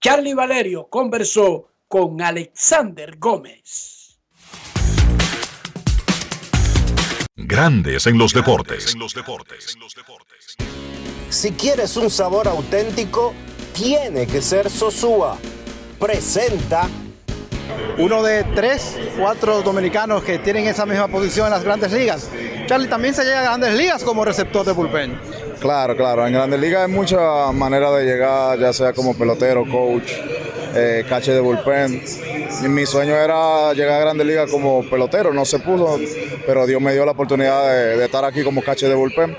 [SPEAKER 4] Charlie Valerio conversó con Alexander Gómez.
[SPEAKER 2] Grandes en los deportes.
[SPEAKER 6] Si quieres un sabor auténtico, tiene que ser Sosúa. Presenta.
[SPEAKER 15] Uno de tres, cuatro dominicanos que tienen esa misma posición en las grandes ligas. Charlie también se llega a grandes ligas como receptor de bullpen.
[SPEAKER 8] Claro, claro. En Grandes Ligas hay muchas maneras de llegar, ya sea como pelotero, coach, eh, cache de bullpen. Mi sueño era llegar a Grandes Ligas como pelotero, no se pudo, pero Dios me dio la oportunidad de, de estar aquí como cache de bullpen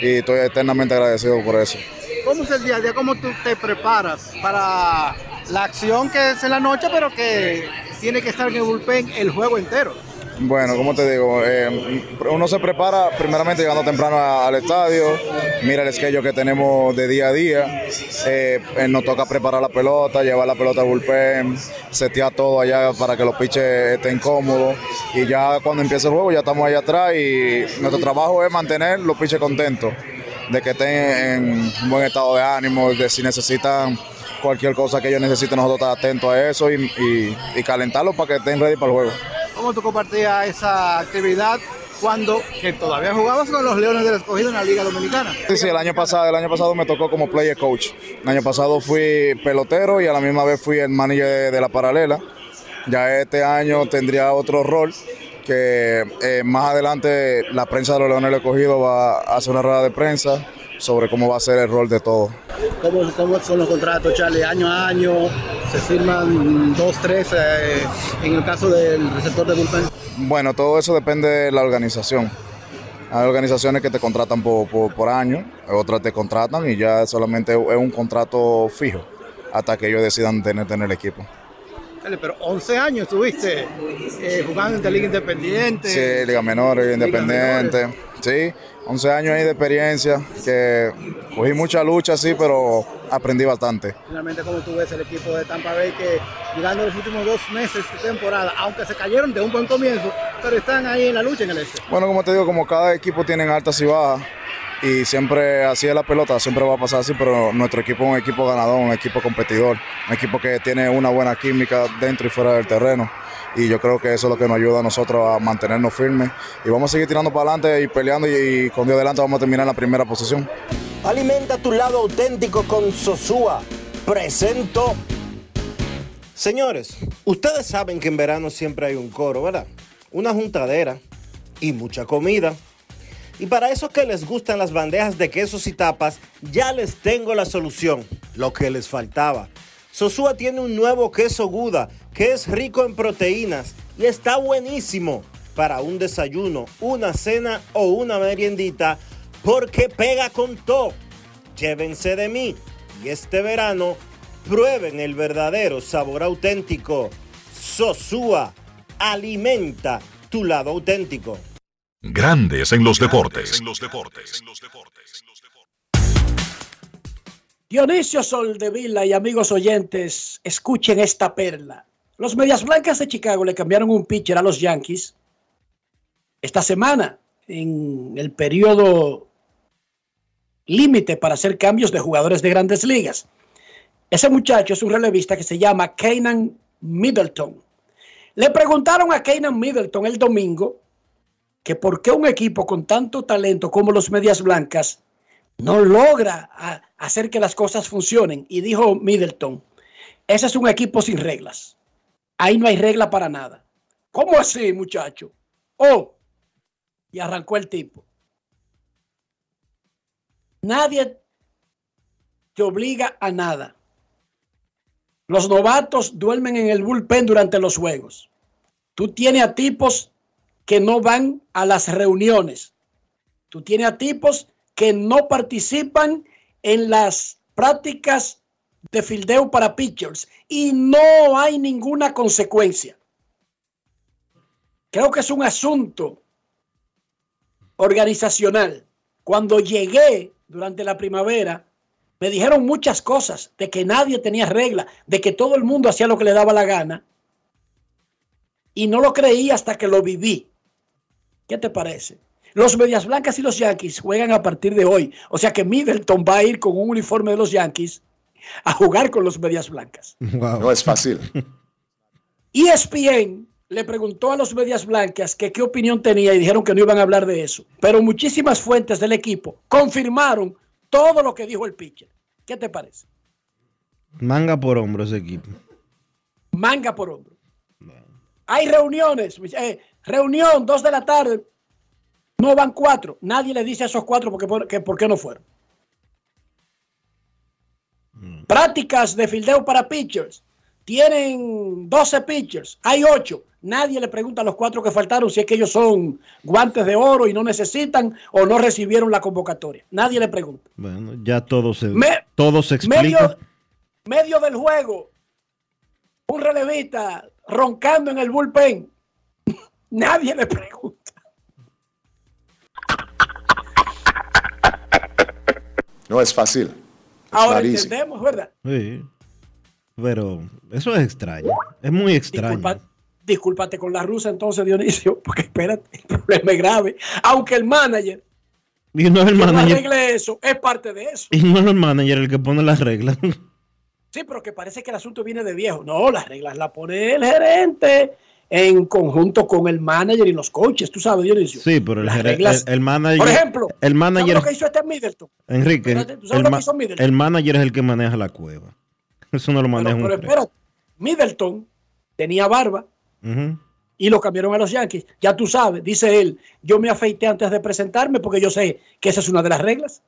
[SPEAKER 8] y estoy eternamente agradecido por eso.
[SPEAKER 15] ¿Cómo es el día a día? ¿Cómo tú te preparas para la acción que es en la noche, pero que tiene que estar en el bullpen el juego entero?
[SPEAKER 8] Bueno, como te digo, eh, uno se prepara primeramente llegando temprano al estadio, mira el schedule que tenemos de día a día, eh, eh, nos toca preparar la pelota, llevar la pelota al bullpen, setear todo allá para que los pitches estén cómodos y ya cuando empiece el juego ya estamos allá atrás y nuestro trabajo es mantener los pitches contentos, de que estén en un buen estado de ánimo, de si necesitan cualquier cosa que ellos necesiten nosotros estar atentos a eso y, y, y calentarlos para que estén ready para el juego.
[SPEAKER 15] ¿Cómo tú compartías esa actividad cuando que todavía jugabas con los Leones del Escogido en la Liga Dominicana?
[SPEAKER 8] Sí, sí, el año pasado, el año pasado me tocó como player coach. El año pasado fui pelotero y a la misma vez fui el manager de, la paralela. Ya este año tendría otro rol que eh, más adelante la prensa de los Leones del Escogido va a hacer una rueda de prensa sobre cómo va a ser el rol de todos.
[SPEAKER 15] ¿Cómo, cómo son los contratos, Charlie? Año a año, se firman dos, tres eh, en el caso del receptor de bullpen.
[SPEAKER 8] Bueno, todo eso depende de la organización. Hay organizaciones que te contratan por, por, por año, otras te contratan y ya solamente es un contrato fijo hasta que ellos decidan tener en el equipo.
[SPEAKER 15] Pero 11 años estuviste eh, jugando en la Liga Independiente.
[SPEAKER 8] Sí, Liga Menor, Liga Independiente. Sí, 11 años ahí de experiencia que cogí mucha lucha, sí, pero aprendí bastante.
[SPEAKER 15] Finalmente, como tú ves el equipo de Tampa Bay que llegando los últimos dos meses de temporada, aunque se cayeron de un buen comienzo, pero están ahí en la lucha en el este.
[SPEAKER 8] Bueno, como te digo, como cada equipo tiene altas y bajas, y siempre así es la pelota, siempre va a pasar así, pero nuestro equipo es un equipo ganador, un equipo competidor, un equipo que tiene una buena química dentro y fuera del terreno. Y yo creo que eso es lo que nos ayuda a nosotros a mantenernos firmes. Y vamos a seguir tirando para adelante y peleando y, con Dios delante vamos a terminar en la primera posición.
[SPEAKER 6] Alimenta tu lado auténtico con Sosúa. Presento. Señores, ustedes saben que en verano siempre hay un coro, ¿verdad? Una juntadera y mucha comida. Y para esos que les gustan las bandejas de quesos y tapas, ya les tengo la solución, lo que les faltaba. Sosúa tiene un nuevo queso Guda que es rico en proteínas y está buenísimo para un desayuno, una cena o una meriendita porque pega con todo. Llévense de mí y este verano prueben el verdadero sabor auténtico. Sosúa alimenta tu lado auténtico.
[SPEAKER 2] Grandes en los deportes.
[SPEAKER 4] Dionisio Soldevila y amigos oyentes, escuchen esta perla. Los Medias Blancas de Chicago le cambiaron un pitcher a los Yankees esta semana, en el periodo límite para hacer cambios de jugadores de grandes ligas. Ese muchacho es un relevista que se llama Keynan Middleton. Le preguntaron a Keynan Middleton el domingo que por qué un equipo con tanto talento como los Medias Blancas no logra hacer que las cosas funcionen. Y dijo Middleton, ese es un equipo sin reglas. Ahí no hay regla para nada. ¿Cómo así, muchacho? Oh, y arrancó el tipo. Nadie te obliga a nada. Los novatos duermen en el bullpen durante los juegos. Tú tienes a tipos que no van a las reuniones. Tú tienes a tipos que no participan en las prácticas de fildeo para pitchers y no hay ninguna consecuencia. Creo que es un asunto organizacional. Cuando llegué durante la primavera, me dijeron muchas cosas, de que nadie tenía regla, de que todo el mundo hacía lo que le daba la gana. Y no lo creí hasta que lo viví. ¿Qué te parece? Los Medias Blancas y los Yankees juegan a partir de hoy. O sea que Middleton va a ir con un uniforme de los Yankees a jugar con los Medias Blancas.
[SPEAKER 10] No es fácil. <laughs>
[SPEAKER 4] ESPN le preguntó a los Medias Blancas que qué opinión tenía y dijeron que no iban a hablar de eso. Pero muchísimas fuentes del equipo confirmaron todo lo que dijo el pitcher. ¿Qué te parece?
[SPEAKER 3] Manga por hombro ese equipo.
[SPEAKER 4] Manga por hombro. Hay reuniones. eh, reunión, dos de la tarde. No van cuatro. Nadie le dice a esos cuatro porque, por, que, por qué no fueron. Prácticas de fildeo para pitchers. Tienen 12 pitchers. Hay 8. Nadie le pregunta a los cuatro que faltaron si es que ellos son guantes de oro y no necesitan o no recibieron la convocatoria. Nadie le pregunta.
[SPEAKER 3] Bueno, ya todo se,
[SPEAKER 4] Me-
[SPEAKER 3] todo se explica.
[SPEAKER 4] Medio, medio del juego. Un relevista roncando en el bullpen. <laughs> Nadie le pregunta.
[SPEAKER 10] No es fácil.
[SPEAKER 4] Ahora entendemos, ¿verdad?
[SPEAKER 3] Sí. Pero eso es extraño. Es muy extraño.
[SPEAKER 4] Disculpa- discúlpate con la rusa entonces, Dionisio, porque espérate, el problema es grave. Aunque el manager
[SPEAKER 3] Y no es el
[SPEAKER 4] no
[SPEAKER 3] manager.
[SPEAKER 4] arregle eso, es parte de eso.
[SPEAKER 3] Y no es el manager el que pone las reglas.
[SPEAKER 4] Sí, pero que parece que el asunto viene de viejo. No, las reglas las pone el gerente en conjunto con el manager y los coaches, tú sabes, Dionisio.
[SPEAKER 3] Sí, pero el,
[SPEAKER 4] reglas-
[SPEAKER 3] el, el manager.
[SPEAKER 4] Por ejemplo,
[SPEAKER 3] el
[SPEAKER 4] ¿Sabes
[SPEAKER 3] manager.
[SPEAKER 4] lo que hizo este Middleton?
[SPEAKER 3] Enrique,
[SPEAKER 4] ¿tú sabes
[SPEAKER 3] el,
[SPEAKER 4] lo que hizo Middleton?
[SPEAKER 3] el manager es el que maneja la cueva. Eso no lo maneja
[SPEAKER 4] Pero
[SPEAKER 3] un
[SPEAKER 4] espérate, Middleton tenía barba y lo cambiaron a los Yankees. Ya tú sabes, dice él, yo me afeité antes de presentarme porque yo sé que esa es una de las reglas.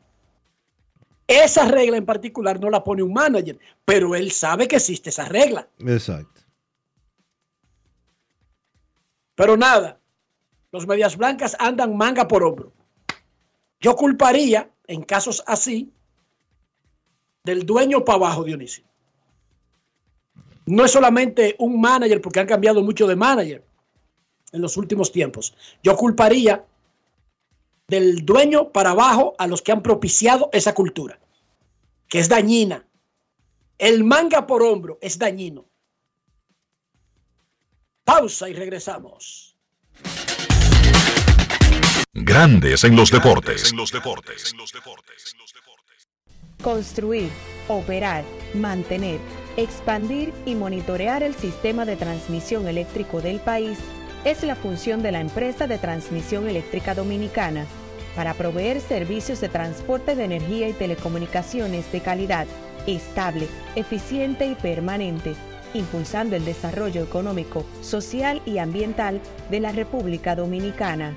[SPEAKER 4] Esa regla en particular no la pone un manager, pero él sabe que existe esa regla.
[SPEAKER 3] Exacto.
[SPEAKER 4] Pero nada, los medias blancas andan manga por hombro. Yo culparía, en casos así, del dueño para abajo, Dionisio. No es solamente un manager, porque han cambiado mucho de manager en los últimos tiempos. Yo culparía del dueño para abajo a los que han propiciado esa cultura, que es dañina. El manga por hombro es dañino. Pausa y regresamos.
[SPEAKER 2] Grandes en los deportes.
[SPEAKER 11] Construir, operar, mantener, expandir y monitorear el sistema de transmisión eléctrico del país es la función de la empresa de transmisión eléctrica dominicana, para proveer servicios de transporte de energía y telecomunicaciones de calidad, estable, eficiente y permanente, impulsando el desarrollo económico, social y ambiental de la República Dominicana.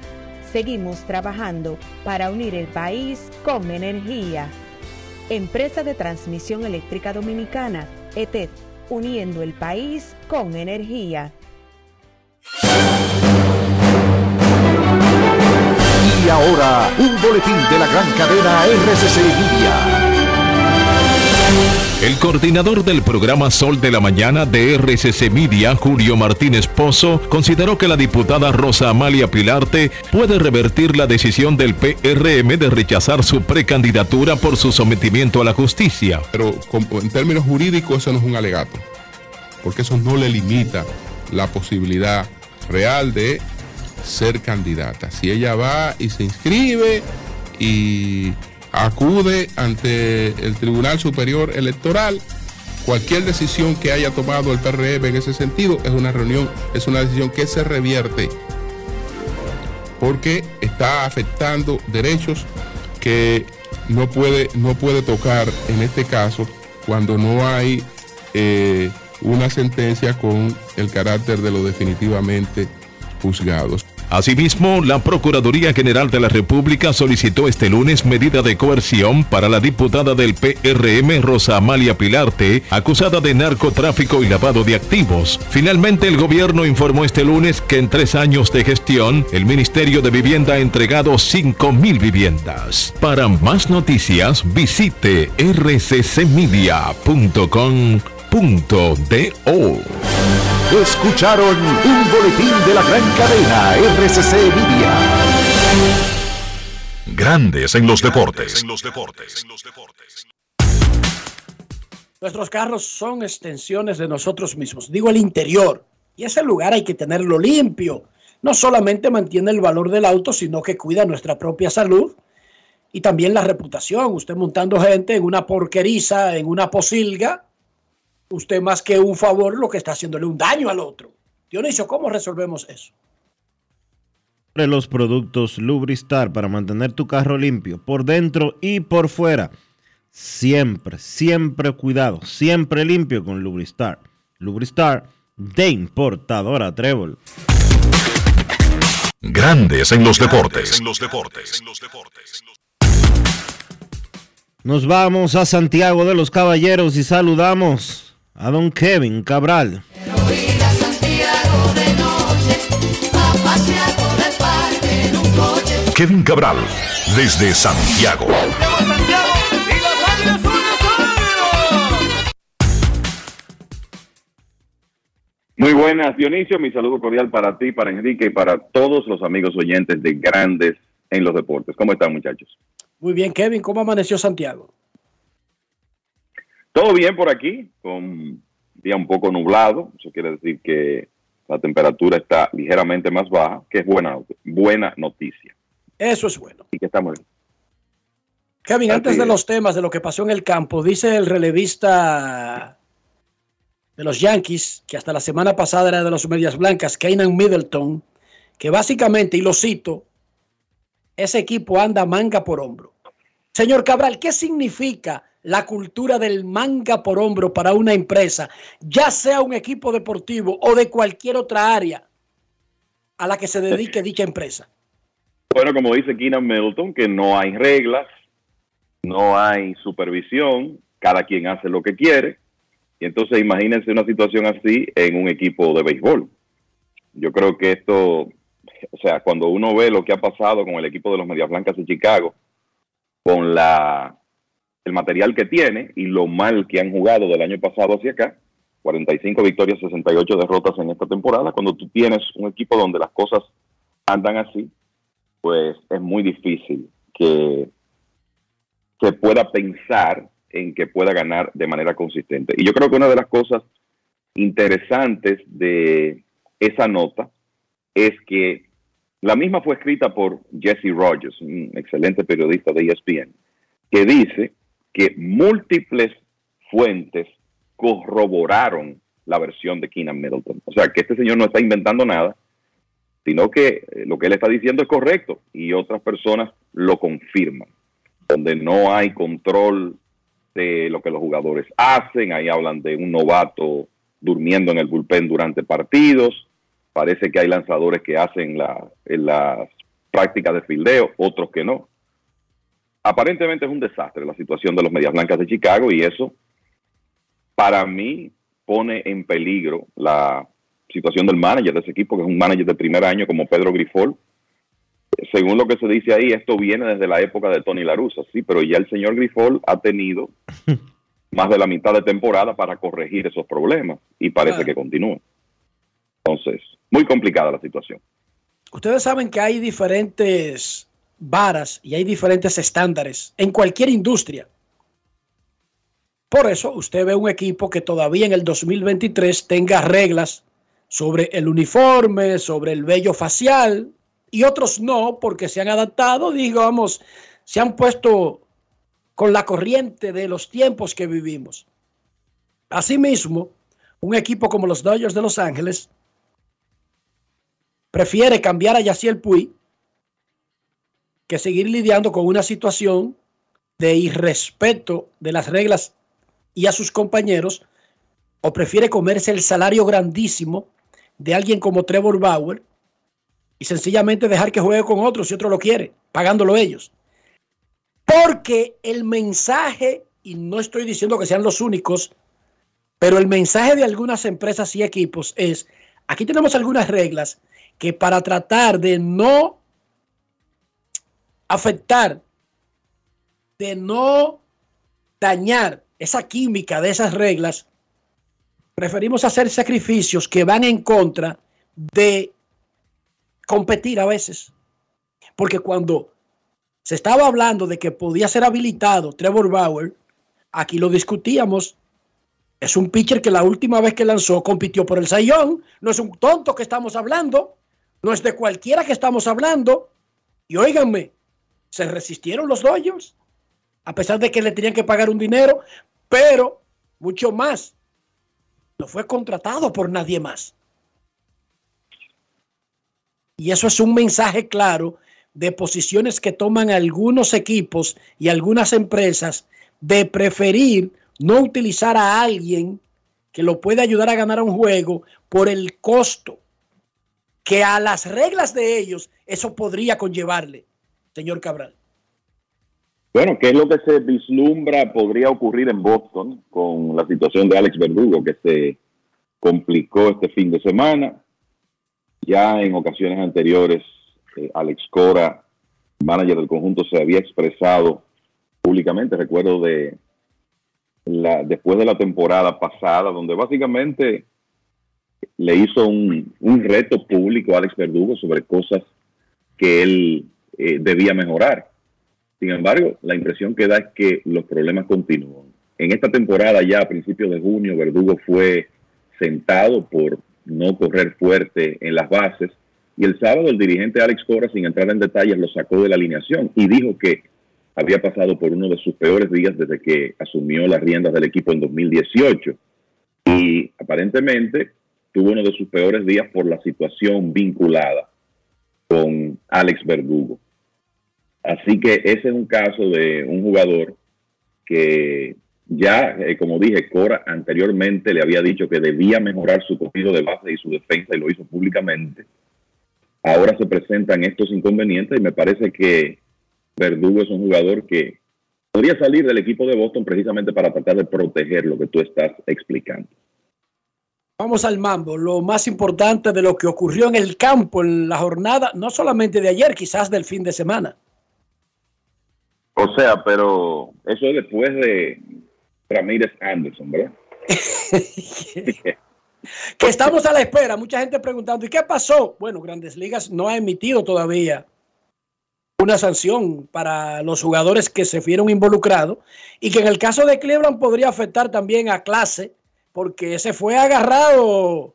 [SPEAKER 11] Seguimos trabajando para unir el país con energía. Empresa de Transmisión Eléctrica Dominicana, ETED, uniendo el país con energía.
[SPEAKER 16] Y ahora, un boletín de la gran cadena RCC Media.
[SPEAKER 2] El coordinador del programa Sol de la Mañana de RCC Media, Julio Martínez Pozo, consideró que la diputada Rosa Amalia Pilarte puede revertir la decisión del PRM de rechazar su precandidatura por su sometimiento a la justicia.
[SPEAKER 17] Pero en términos jurídicos eso no es un alegato, porque eso no le limita la posibilidad real de ser candidata. Si ella va y se inscribe y acude ante el Tribunal Superior Electoral. Cualquier decisión que haya tomado el PRM en ese sentido es una reunión, es una decisión que se revierte porque está afectando derechos que no puede, no puede tocar en este caso cuando no hay eh, una sentencia con el carácter de lo definitivamente juzgados.
[SPEAKER 2] Asimismo, la Procuraduría General de la República solicitó este lunes medida de coerción para la diputada del PRM Rosa Amalia Pilarte, acusada de narcotráfico y lavado de activos. Finalmente, el gobierno informó este lunes que en tres años de gestión, el Ministerio de Vivienda ha entregado 5.000 viviendas. Para más noticias, visite rccmedia.com.do.
[SPEAKER 16] Escucharon un boletín de la gran cadena RCC Media.
[SPEAKER 2] Grandes en los deportes.
[SPEAKER 4] Nuestros carros son extensiones de nosotros mismos, digo el interior. Y ese lugar hay que tenerlo limpio. No solamente mantiene el valor del auto, sino que cuida nuestra propia salud y también la reputación. Usted montando gente en una porqueriza, en una posilga, usted más que un favor lo que está haciéndole un daño al otro. Dionisio, ¿cómo resolvemos eso?
[SPEAKER 3] Los productos Lubristar para mantener tu carro limpio por dentro y por fuera. Siempre, siempre cuidado, siempre limpio con Lubristar. Lubristar de importadora Trébol.
[SPEAKER 2] Grandes en los deportes. En los deportes.
[SPEAKER 3] Nos vamos a Santiago de los Caballeros y saludamos a don Kevin Cabral.
[SPEAKER 2] Kevin Cabral, desde Santiago.
[SPEAKER 18] Muy buenas, Dionisio. Mi saludo cordial para ti, para Enrique y para todos los amigos oyentes de Grandes en los Deportes. ¿Cómo están, muchachos?
[SPEAKER 4] Muy bien, Kevin. ¿Cómo amaneció Santiago?
[SPEAKER 18] Todo bien por aquí, con día un poco nublado, eso quiere decir que la temperatura está ligeramente más baja, que es buena, buena noticia.
[SPEAKER 4] Eso es bueno.
[SPEAKER 18] Y que estamos bien.
[SPEAKER 4] Kevin, antes de los temas de lo que pasó en el campo, dice el relevista de los Yankees, que hasta la semana pasada era de los Medias Blancas, Keynan Middleton, que básicamente, y lo cito, ese equipo anda manga por hombro. Señor Cabral, ¿qué significa la cultura del manga por hombro para una empresa, ya sea un equipo deportivo o de cualquier otra área a la que se dedique <laughs> dicha empresa?
[SPEAKER 18] Bueno, como dice Keenan Middleton, que no hay reglas, no hay supervisión, cada quien hace lo que quiere. Y entonces imagínense una situación así en un equipo de béisbol. Yo creo que esto, o sea, cuando uno ve lo que ha pasado con el equipo de los Medias Blancas de Chicago, con la el material que tiene y lo mal que han jugado del año pasado hacia acá, 45 victorias, 68 derrotas en esta temporada, cuando tú tienes un equipo donde las cosas andan así, pues es muy difícil que, que pueda pensar en que pueda ganar de manera consistente. Y yo creo que una de las cosas interesantes de esa nota es que la misma fue escrita por Jesse Rogers, un excelente periodista de ESPN, que dice que múltiples fuentes corroboraron la versión de Keenan Middleton. O sea, que este señor no está inventando nada, sino que eh, lo que él está diciendo es correcto y otras personas lo confirman, donde no hay control de lo que los jugadores hacen, ahí hablan de un novato durmiendo en el bullpen durante partidos, parece que hay lanzadores que hacen la, las prácticas de fildeo, otros que no. Aparentemente es un desastre la situación de los Medias Blancas de Chicago y eso para mí pone en peligro la situación del manager de ese equipo, que es un manager de primer año como Pedro Grifol. Según lo que se dice ahí, esto viene desde la época de Tony Larusa, sí, pero ya el señor Grifol ha tenido <laughs> más de la mitad de temporada para corregir esos problemas y parece que continúa. Entonces, muy complicada la situación.
[SPEAKER 4] Ustedes saben que hay diferentes varas y hay diferentes estándares en cualquier industria. Por eso usted ve un equipo que todavía en el 2023 tenga reglas sobre el uniforme, sobre el vello facial, y otros no, porque se han adaptado, digamos, se han puesto con la corriente de los tiempos que vivimos. Asimismo, un equipo como los Dodgers de Los Ángeles prefiere cambiar a Yaciel Puy que seguir lidiando con una situación de irrespeto de las reglas y a sus compañeros, o prefiere comerse el salario grandísimo de alguien como Trevor Bauer y sencillamente dejar que juegue con otros si otro lo quiere, pagándolo ellos. Porque el mensaje, y no estoy diciendo que sean los únicos, pero el mensaje de algunas empresas y equipos es, aquí tenemos algunas reglas que para tratar de no afectar, de no dañar esa química de esas reglas, preferimos hacer sacrificios que van en contra de competir a veces. Porque cuando se estaba hablando de que podía ser habilitado Trevor Bauer, aquí lo discutíamos. Es un pitcher que la última vez que lanzó compitió por el Sayón. No es un tonto que estamos hablando. No es de cualquiera que estamos hablando. Y óiganme, se resistieron los Dodgers, a pesar de que le tenían que pagar un dinero, pero mucho más. No fue contratado por nadie más. Y eso es un mensaje claro de posiciones que toman algunos equipos y algunas empresas de preferir no utilizar a alguien que lo puede ayudar a ganar un juego por el costo que a las reglas de ellos eso podría conllevarle, señor Cabral.
[SPEAKER 18] Bueno, ¿qué es lo que se vislumbra podría ocurrir en Boston con la situación de Alex Verdugo que se complicó este fin de semana? Ya en ocasiones anteriores, eh, Alex Cora, manager del conjunto, se había expresado públicamente, recuerdo de la, después de la temporada pasada, donde básicamente le hizo un, reto público a Alex Verdugo sobre cosas que él eh, debía mejorar. Sin embargo, la impresión que da es que los problemas continúan. En esta temporada, ya a principios de junio, Verdugo fue sentado por no correr fuerte en las bases. Y el sábado el dirigente Alex Cora, sin entrar en detalles, lo sacó de la alineación y dijo que había pasado por uno de sus peores días desde que asumió las riendas del equipo en 2018. Y aparentemente tuvo uno de sus peores días por la situación vinculada con Alex Verdugo. Así que ese es un caso de un jugador que ya, eh, como dije, Cora anteriormente le había dicho que debía mejorar su cogido de base y su defensa y lo hizo públicamente. Ahora se presentan estos inconvenientes y me parece que Verdugo es un jugador que podría salir del equipo de Boston precisamente para tratar de proteger lo que tú estás explicando.
[SPEAKER 4] Vamos al mambo. Lo más importante de lo que ocurrió en el campo en la jornada, no solamente de ayer, quizás del fin de semana.
[SPEAKER 18] O sea, pero eso es después de Ramírez Anderson, ¿verdad? <laughs>
[SPEAKER 4] que estamos a la espera. Mucha gente preguntando, ¿y qué pasó? Bueno, Grandes Ligas no ha emitido todavía una sanción para los jugadores que se vieron involucrados y que en el caso de Cleveland podría afectar también a clase porque se fue agarrado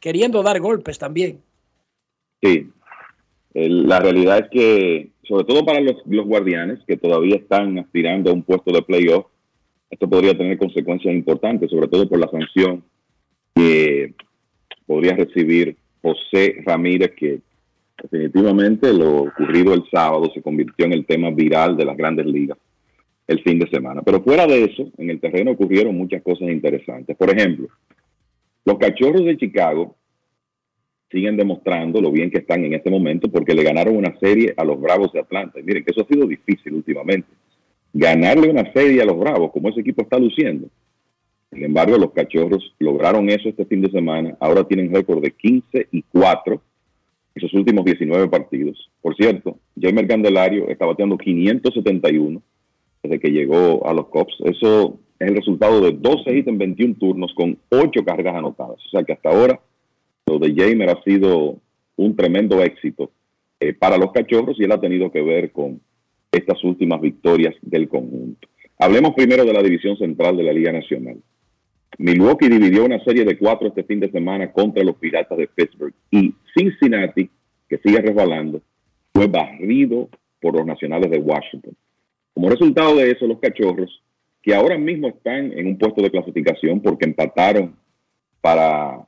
[SPEAKER 4] queriendo dar golpes también.
[SPEAKER 18] Sí, la realidad es que, sobre todo para los, guardianes que todavía están aspirando a un puesto de playoff, esto podría tener consecuencias importantes, sobre todo por la sanción que podría recibir José Ramírez, que Definitivamente lo ocurrido el sábado se convirtió en el tema viral de las grandes ligas el fin de semana. Pero fuera de eso, en el terreno ocurrieron muchas cosas interesantes. Por ejemplo, los cachorros de Chicago siguen demostrando lo bien que están en este momento porque le ganaron una serie a los Bravos de Atlanta. Y miren que eso ha sido difícil últimamente. Ganarle una serie a los Bravos, como ese equipo está luciendo. Sin embargo, los cachorros lograron eso este fin de semana. Ahora tienen récord de 15 y 4 en sus últimos 19 partidos. Por cierto, Jamer Candelario está bateando 571 desde que llegó a los Cops. Eso es el resultado de 12 hits en 21 turnos con 8 cargas anotadas. O sea que hasta ahora lo de Jamer ha sido un tremendo éxito eh, para los cachorros y él ha tenido que ver con estas últimas victorias del conjunto. Hablemos primero de la división central de la Liga Nacional. Milwaukee dividió una serie de cuatro este fin de semana contra los Piratas de Pittsburgh y Cincinnati, que sigue resbalando, fue barrido por los Nacionales de Washington. Como resultado de eso, los Cachorros, que ahora mismo están en un puesto de clasificación porque empataron para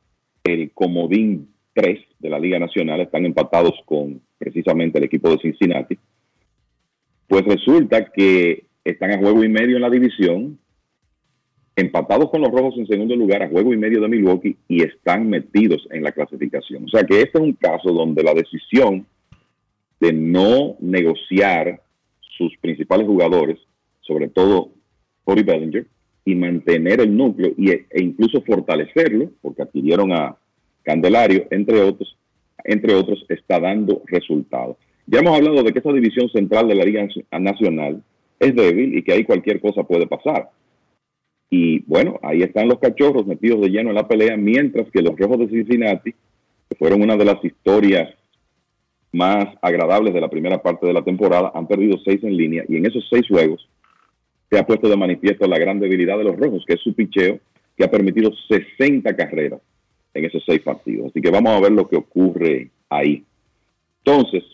[SPEAKER 18] el comodín 3 de la Liga Nacional, están empatados con precisamente el equipo de Cincinnati, pues resulta que están a juego y medio en la división, empatados con los rojos en segundo lugar, a juego y medio de Milwaukee, y están metidos en la clasificación. O sea que este es un caso donde la decisión de no negociar sus principales jugadores, sobre todo Cody Bellinger, y mantener el núcleo y, e incluso fortalecerlo, porque adquirieron a Candelario, entre otros, entre otros, está dando resultados. Ya hemos hablado de que esa división central de la Liga Nacional es débil y que ahí cualquier cosa puede pasar. Y bueno, ahí están los cachorros metidos de lleno en la pelea, mientras que los rojos de Cincinnati, que fueron una de las historias más agradables de la primera parte de la temporada, han perdido seis en línea y en esos seis juegos se ha puesto de manifiesto la gran debilidad de los rojos, que es su picheo, que ha permitido 60 carreras en esos seis partidos. Así que vamos a ver lo que ocurre ahí. Entonces,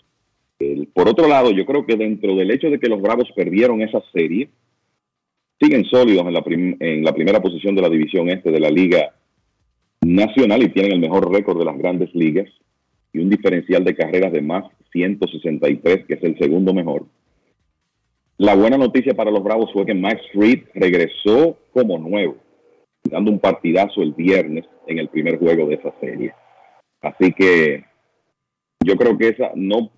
[SPEAKER 18] por otro lado, yo creo que dentro del hecho de que los Bravos perdieron esa serie, siguen sólidos en la, en la primera posición de la división este de la Liga Nacional y tienen el mejor récord de las grandes ligas y un diferencial de carreras de más 163, que es el segundo mejor. La buena noticia para los Bravos fue que Max Fried regresó como nuevo, dando un partidazo el viernes en el primer juego de esa serie. Así que yo creo que esa no,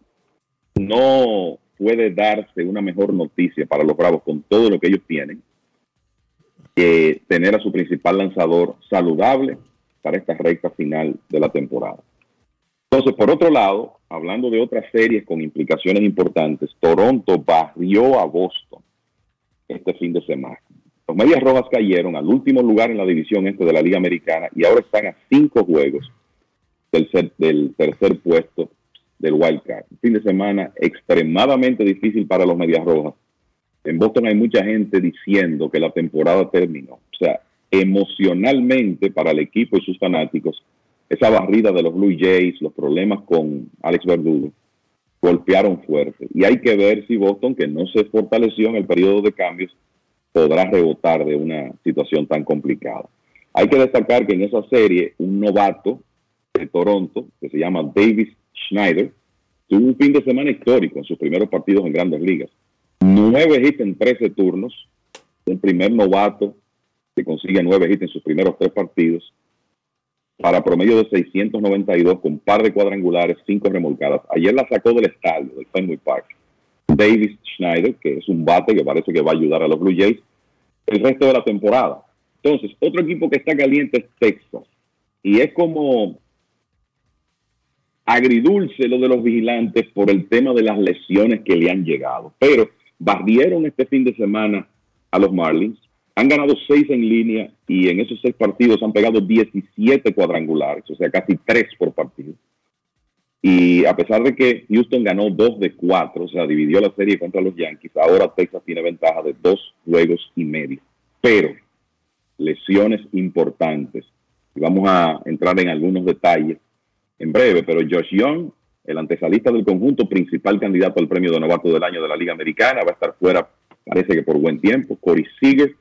[SPEAKER 18] no puede darse una mejor noticia para los Bravos con todo lo que ellos tienen que tener a su principal lanzador saludable para esta recta final de la temporada. Entonces, por otro lado, hablando de otras series con implicaciones importantes, Toronto barrió a Boston este fin de semana. Los Medias Rojas cayeron al último lugar en la división este de la Liga Americana y ahora están a cinco juegos del, del tercer puesto del Wild Card. Fin de semana extremadamente difícil para los Medias Rojas. En Boston hay mucha gente diciendo que la temporada terminó. O sea, emocionalmente para el equipo y sus fanáticos, esa barrida de los Blue Jays, los problemas con Alex Verdugo, golpearon fuerte. Y hay que ver si Boston, que no se fortaleció en el periodo de cambios, podrá rebotar de una situación tan complicada. Hay que destacar que en esa serie, un novato de Toronto, que se llama Davis Schneider, tuvo un fin de semana histórico en sus primeros partidos en grandes ligas. Nueve hits en 13 turnos, el primer novato que consigue nueve hits en sus primeros tres partidos para promedio de 692 con par de cuadrangulares, cinco remolcadas. Ayer la sacó del estadio, del Fenway Park. Davis Schneider, que es un bate que parece que va a ayudar a los Blue Jays el resto de la temporada. Entonces, otro equipo que está caliente es Texas. Y es como agridulce lo de los vigilantes por el tema de las lesiones que le han llegado. Pero barrieron este fin de semana a los Marlins han ganado seis en línea y en esos seis partidos han pegado 17 cuadrangulares, o sea, casi tres por partido. Y a pesar de que Houston ganó dos de cuatro, o sea, dividió la serie contra los Yankees, ahora Texas tiene ventaja de dos juegos y medio. Pero lesiones importantes. Y vamos a entrar en algunos detalles en breve, pero Josh Young, el antesalista del conjunto, principal candidato al premio de novato del año de la Liga Americana, va a estar fuera, parece que por buen tiempo. Corey Seager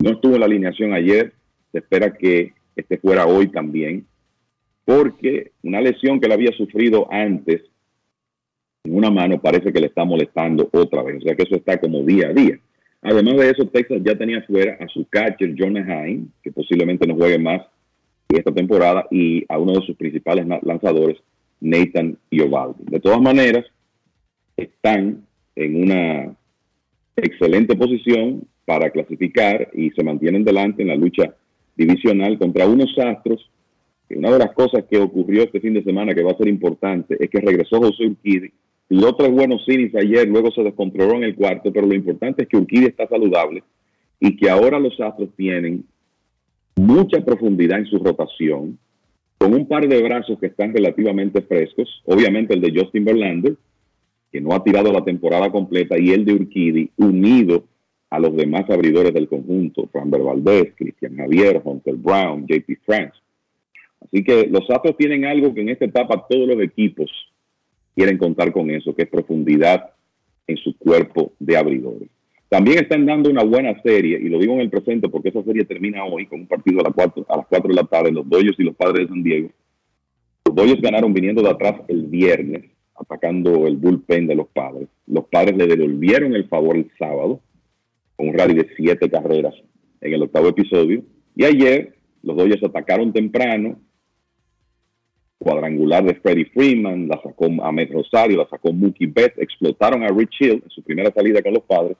[SPEAKER 18] no estuvo en la alineación ayer, se espera que esté fuera hoy también, porque una lesión que él había sufrido antes en una mano parece que le está molestando otra vez. O sea que eso está como día a día. Además de eso, Texas ya tenía fuera a su catcher, John Hine, que posiblemente no juegue más esta temporada, y a uno de sus principales lanzadores, Nathan Iovaldi. De todas maneras, están en una excelente posición para clasificar y se mantienen delante en la lucha divisional contra unos Astros. Que una de las cosas que ocurrió este fin de semana que va a ser importante es que regresó José Urquidi, y otros buenos innings ayer, luego se descontroló en el cuarto, pero lo importante es que Urquidi está saludable y que ahora los Astros tienen mucha profundidad en su rotación, con un par de brazos que están relativamente frescos, obviamente el de Justin Verlander, que no ha tirado la temporada completa, y el de Urquidi, unido a los demás abridores del conjunto, Framber Valdez, Cristian Javier, Hunter Brown, JP France. Así que los Astros tienen algo que en esta etapa todos los equipos quieren contar con eso, que es profundidad en su cuerpo de abridores. También están dando una buena serie, y lo digo en el presente porque esa serie termina hoy con un partido a las 4, a las 4 de la tarde, los Dodgers y los Padres de San Diego. Los Dodgers ganaron viniendo de atrás el viernes, atacando el bullpen de los Padres. Los Padres le devolvieron el favor el sábado, un rally de siete carreras en el octavo episodio. Y ayer los Dodgers atacaron temprano, cuadrangular de Freddie Freeman, la sacó Ahmed Rosario, la sacó Mookie Betts, explotaron a Rich Hill en su primera salida con los padres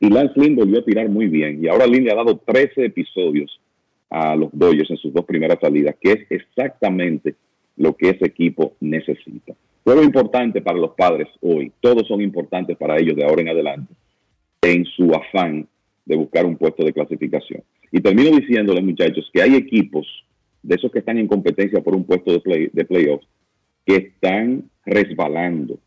[SPEAKER 18] y Lance Lynn volvió a tirar muy bien. Y ahora Lynn le ha dado 13 episodios a los Dodgers en sus dos primeras salidas, que es exactamente lo que ese equipo necesita. Juego importante para los padres hoy, todos son importantes para ellos de ahora en adelante, en su afán de buscar un puesto de clasificación. Y termino diciéndoles, muchachos, que hay equipos de esos que están en competencia por un puesto de, play, de playoffs, que están resbalando.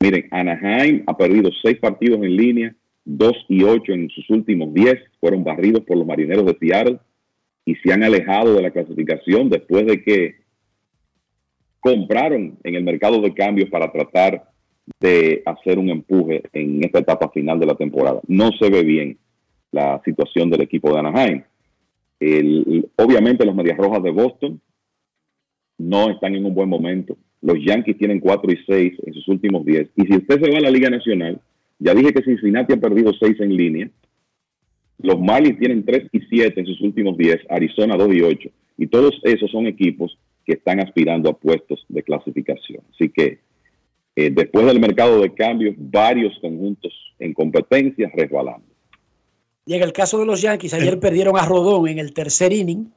[SPEAKER 18] Miren, Anaheim ha perdido seis partidos en línea, dos y ocho en sus últimos diez, fueron barridos por los marineros de Seattle y se han alejado de la clasificación después de que compraron en el mercado de cambios para tratar de hacer un empuje en esta etapa final de la temporada. No se ve bien la situación del equipo de Anaheim obviamente los Medias Rojas de Boston no están en un buen momento. Los Yankees tienen 4 y 6 en sus últimos 10. Y si usted se va a la Liga Nacional, ya dije que Cincinnati ha perdido 6 en línea. Los Marlins tienen 3 y 7 en sus últimos 10, Arizona 2 y 8. Y todos esos son equipos que están aspirando a puestos de clasificación. Así que eh, después del mercado de cambios, varios conjuntos en competencia resbalando.
[SPEAKER 4] Y en el caso de los Yankees, ayer perdieron a Rodón en el tercer inning.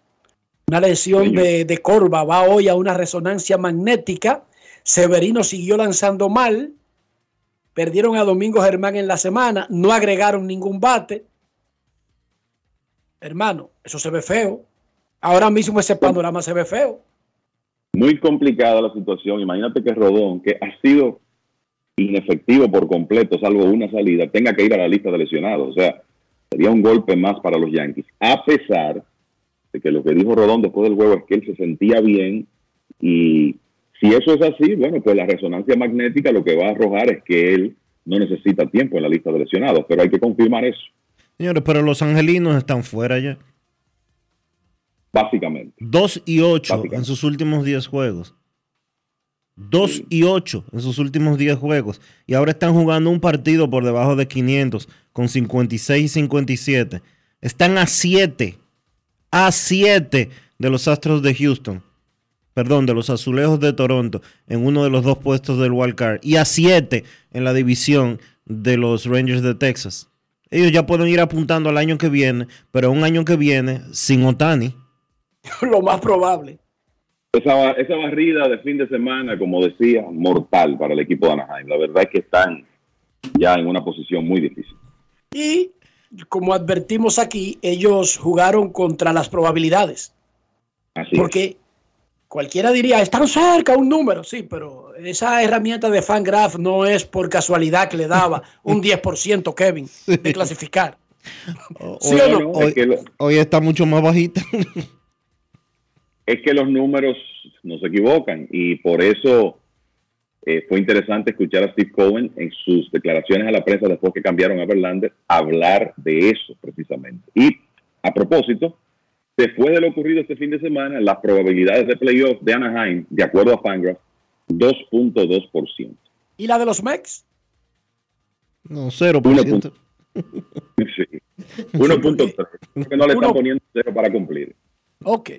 [SPEAKER 4] Una lesión de, de Corva va hoy a una resonancia magnética. Severino siguió lanzando mal. Perdieron a Domingo Germán en la semana. No agregaron ningún bate. Hermano, eso se ve feo. Ahora mismo ese panorama se ve feo.
[SPEAKER 18] Muy complicada la situación. Imagínate que Rodón, que ha sido inefectivo por completo, salvo una salida, tenga que ir a la lista de lesionados. O sea, sería un golpe más para los Yankees, a pesar de que lo que dijo Rodón después del juego es que él se sentía bien y si eso es así, bueno, pues la resonancia magnética lo que va a arrojar es que él no necesita tiempo en la lista de lesionados, pero hay que confirmar eso.
[SPEAKER 3] Señores, pero los angelinos están fuera ya.
[SPEAKER 18] Básicamente.
[SPEAKER 3] 2 y 8 en sus últimos 10 juegos. 2 y 8 en sus últimos 10 juegos. Y ahora están jugando un partido por debajo de 500 con 56 y 57. Están a 7. A 7 de los Astros de Houston. Perdón, de los Azulejos de Toronto en uno de los dos puestos del Wild Card. Y a 7 en la división de los Rangers de Texas. Ellos ya pueden ir apuntando al año que viene, pero un año que viene sin Otani. <laughs>
[SPEAKER 4] Lo más probable.
[SPEAKER 18] Esa, esa barrida de fin de semana, como decía, mortal para el equipo de Anaheim. La verdad es que están ya en una posición muy difícil.
[SPEAKER 4] Y como advertimos aquí, ellos jugaron contra las probabilidades.
[SPEAKER 18] Así
[SPEAKER 4] porque cualquiera diría, están cerca un número, sí, pero esa herramienta de Fangraph no es por casualidad que le daba <laughs> un 10% Kevin de clasificar.
[SPEAKER 3] ¿Sí o no? Hoy, hoy está mucho más bajita. <laughs>
[SPEAKER 18] es que los números no se equivocan y por eso eh, fue interesante escuchar a Steve Cohen en sus declaraciones a la prensa después que cambiaron a Verlander hablar de eso precisamente. Y a propósito, después de lo ocurrido este fin de semana, las probabilidades de playoff de Anaheim, de acuerdo a Fangraph, 2.2%.
[SPEAKER 4] ¿Y la de los Mex?
[SPEAKER 3] No, 0%. <laughs>
[SPEAKER 18] Sí. 1.3. Porque no le están poniendo cero para cumplir.
[SPEAKER 4] Ok.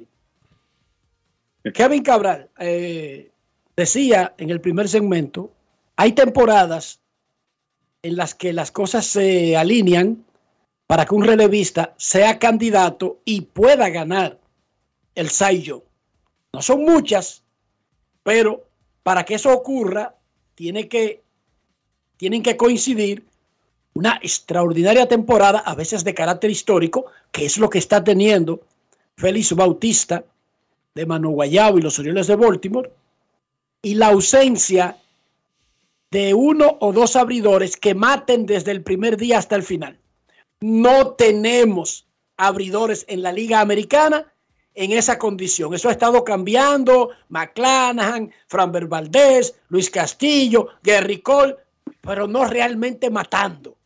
[SPEAKER 4] Kevin Cabral eh, decía en el primer segmento, hay temporadas en las que las cosas se alinean para que un relevista sea candidato y pueda ganar el Saiyo. No son muchas, pero para que eso ocurra, tiene que, tienen que coincidir una extraordinaria temporada, a veces de carácter histórico, que es lo que está teniendo Félix Bautista de Manu Guayabo y los Orioles de Baltimore, y la ausencia de uno o dos abridores que maten desde el primer día hasta el final. No tenemos abridores en la Liga Americana en esa condición. Eso ha estado cambiando. McClanahan, Franber Valdés, Luis Castillo, Gary Cole, pero no realmente matando.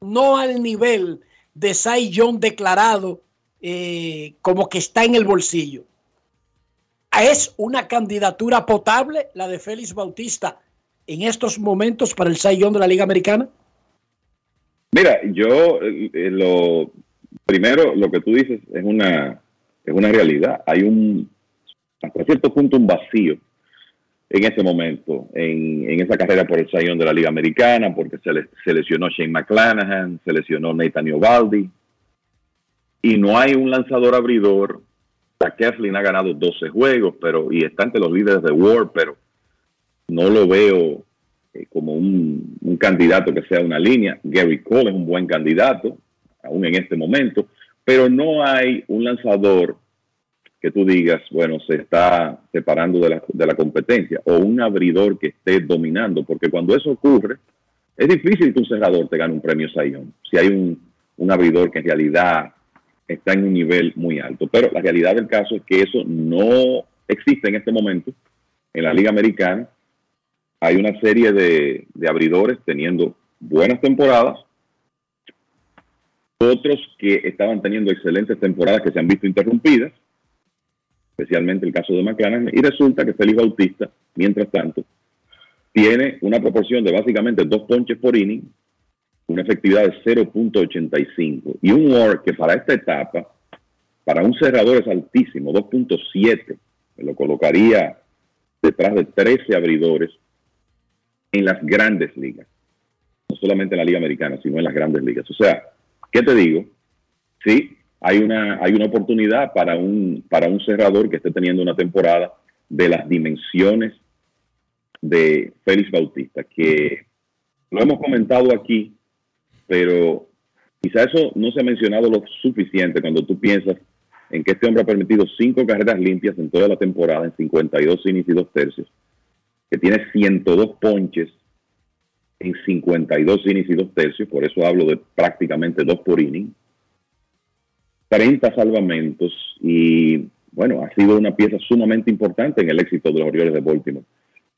[SPEAKER 4] No al nivel de Cy Young declarado eh, como que está en el bolsillo. ¿Es una candidatura potable la de Félix Bautista en estos momentos para el Young de la Liga Americana?
[SPEAKER 18] Mira, yo eh, lo primero, lo que tú dices es una, es una realidad. Hay un, hasta cierto punto, un vacío en ese momento, en, en esa carrera por el Sayón de la Liga Americana, porque se, le, se lesionó Shane McClanahan, se lesionó Nathan Ovaldi, y no hay un lanzador abridor. Keflin ha ganado 12 juegos, pero y está entre los líderes de War, pero no lo veo eh, como un, candidato que sea una línea. Gary Cole es un buen candidato, aún en este momento, pero no hay un lanzador que tú digas, bueno, se está separando de la, de la competencia, o un abridor que esté dominando, porque cuando eso ocurre, es difícil que un cerrador te gane un premio Sayón, si hay un, un abridor que en realidad está en un nivel muy alto. Pero la realidad del caso es que eso no existe en este momento en la Liga Americana. Hay una serie de, abridores teniendo buenas temporadas, otros que estaban teniendo excelentes temporadas que se han visto interrumpidas, especialmente el caso de McLaren, y resulta que Félix Bautista, mientras tanto, tiene una proporción de básicamente dos ponches por inning, una efectividad de 0.85 y un WAR que para esta etapa, para un cerrador es altísimo, 2.7, me lo colocaría detrás de 13 abridores en las grandes ligas, no solamente en la Liga Americana, sino en las grandes ligas. O sea, ¿Qué te digo? Sí, hay una, hay una oportunidad para un, para un cerrador que esté teniendo una temporada de las dimensiones de Félix Bautista, que lo hemos comentado aquí, pero quizá eso no se ha mencionado lo suficiente cuando tú piensas en que este hombre ha permitido cinco carreras limpias en toda la temporada, en 52 innings y dos tercios, que tiene 102 ponches en 52 innings y dos tercios, por eso hablo de prácticamente dos por inning, 30 salvamentos y bueno, ha sido una pieza sumamente importante en el éxito de los Orioles de Baltimore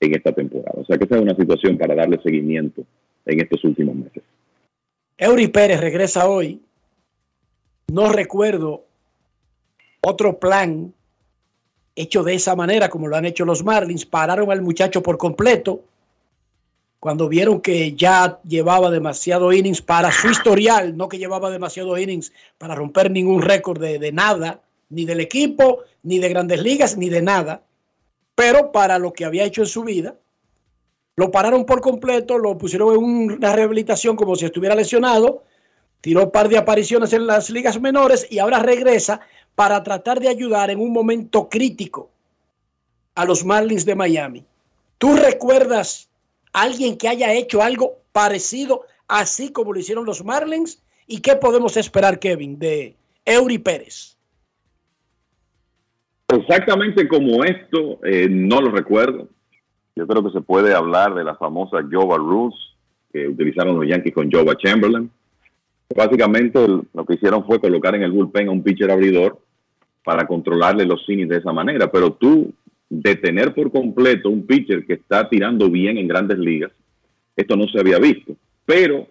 [SPEAKER 18] en esta temporada. O sea que esa es una situación para darle seguimiento en estos últimos meses.
[SPEAKER 4] Eury Pérez regresa hoy. No recuerdo otro plan hecho de esa manera como lo han hecho los Marlins. Pararon al muchacho por completo cuando vieron que ya llevaba demasiado innings para su historial, no que llevaba demasiado innings para romper ningún récord de, nada, ni del equipo, ni de grandes ligas, ni de nada, pero para lo que había hecho en su vida, lo pararon por completo, lo pusieron en una rehabilitación como si estuviera lesionado, tiró un par de apariciones en las ligas menores y ahora regresa para tratar de ayudar en un momento crítico a los Marlins de Miami. ¿Tú recuerdas alguien que haya hecho algo parecido, así como lo hicieron los Marlins. ¿Y qué podemos esperar, Kevin, de Eury Pérez?
[SPEAKER 18] Exactamente como esto, eh, no lo recuerdo. Yo creo que se puede hablar de la famosa Jova Rules que utilizaron los Yankees con Jova Chamberlain. Básicamente lo que hicieron fue colocar en el bullpen a un pitcher abridor para controlarle los innings de esa manera. Pero tú detener por completo un pitcher que está tirando bien en grandes ligas, esto no se había visto. Pero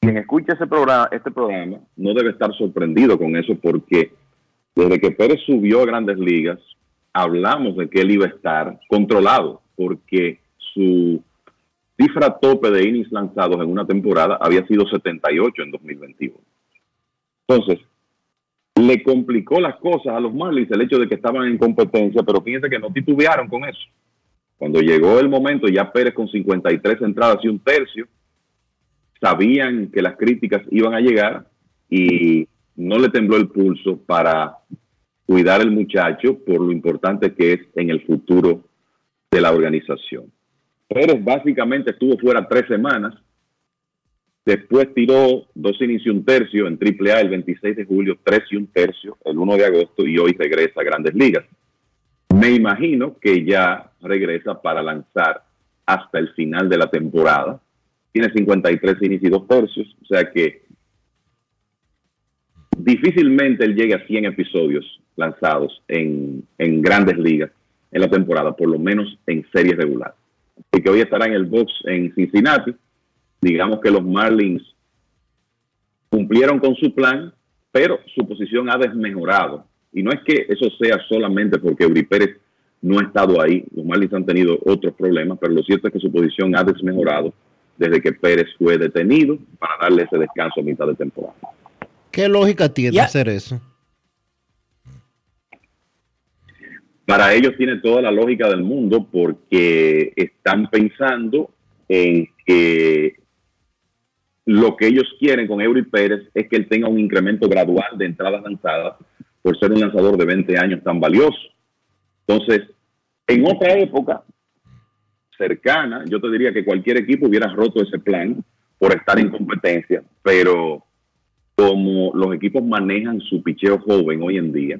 [SPEAKER 18] quien escucha ese programa, este programa no debe estar sorprendido con eso porque desde que Pérez subió a grandes ligas, hablamos de que él iba a estar controlado porque su cifra tope de innings lanzados en una temporada había sido 78 en 2021. Entonces, le complicó las cosas a los Marlins el hecho de que estaban en competencia, pero fíjense que no titubearon con eso. Cuando llegó el momento, ya Pérez con 53 entradas y un tercio, sabían que las críticas iban a llegar y no le tembló el pulso para cuidar al muchacho por lo importante que es en el futuro de la organización. Pérez básicamente estuvo fuera tres semanas, después tiró dos innings y un tercio en AAA el 26 de julio, tres y un tercio el 1 de agosto y hoy regresa a Grandes Ligas. Me imagino que ya regresa para lanzar hasta el final de la temporada. Tiene 53 innings y dos tercios, o sea que difícilmente él llegue a 100 episodios lanzados en, en grandes ligas en la temporada, por lo menos en series regulares. Así que hoy estará en el box en Cincinnati. Digamos que los Marlins cumplieron con su plan, pero su posición ha desmejorado. Y no es que eso sea solamente porque Uri Pérez no ha estado ahí. Los Marlins han tenido otros problemas, pero lo cierto es que su posición ha desmejorado desde que Pérez fue detenido para darle ese descanso a mitad de temporada.
[SPEAKER 3] ¿Qué lógica tiene hacer eso?
[SPEAKER 18] Para ellos tiene toda la lógica del mundo porque están pensando en que lo que ellos quieren con Eury Pérez es que él tenga un incremento gradual de entradas lanzadas por ser un lanzador de 20 años tan valioso. Entonces, en otra época cercana, yo te diría que cualquier equipo hubiera roto ese plan por estar en competencia, pero como los equipos manejan su picheo joven hoy en día,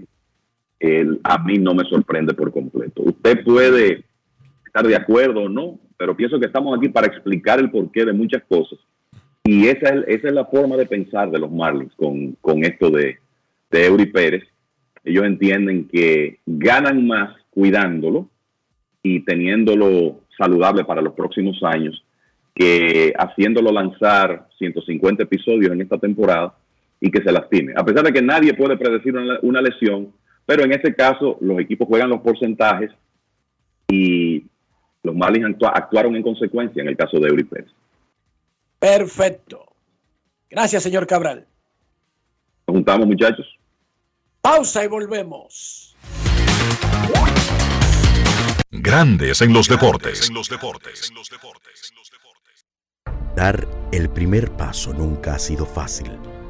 [SPEAKER 18] a mí no me sorprende por completo. Usted puede estar de acuerdo o no, pero pienso que estamos aquí para explicar el porqué de muchas cosas. Y esa es, la forma de pensar de los Marlins con, con esto de, de Eury Pérez. Ellos entienden que ganan más cuidándolo y teniéndolo saludable para los próximos años que haciéndolo lanzar 150 episodios en esta temporada y que se lastime. A pesar de que nadie puede predecir una, lesión, pero en este caso los equipos juegan los porcentajes y los Marlins actuaron en consecuencia en el caso de Eury
[SPEAKER 4] Perfecto. Gracias, señor Cabral.
[SPEAKER 18] Nos juntamos, muchachos.
[SPEAKER 4] Pausa y volvemos.
[SPEAKER 2] Grandes en los deportes.
[SPEAKER 19] Dar el primer paso nunca ha sido fácil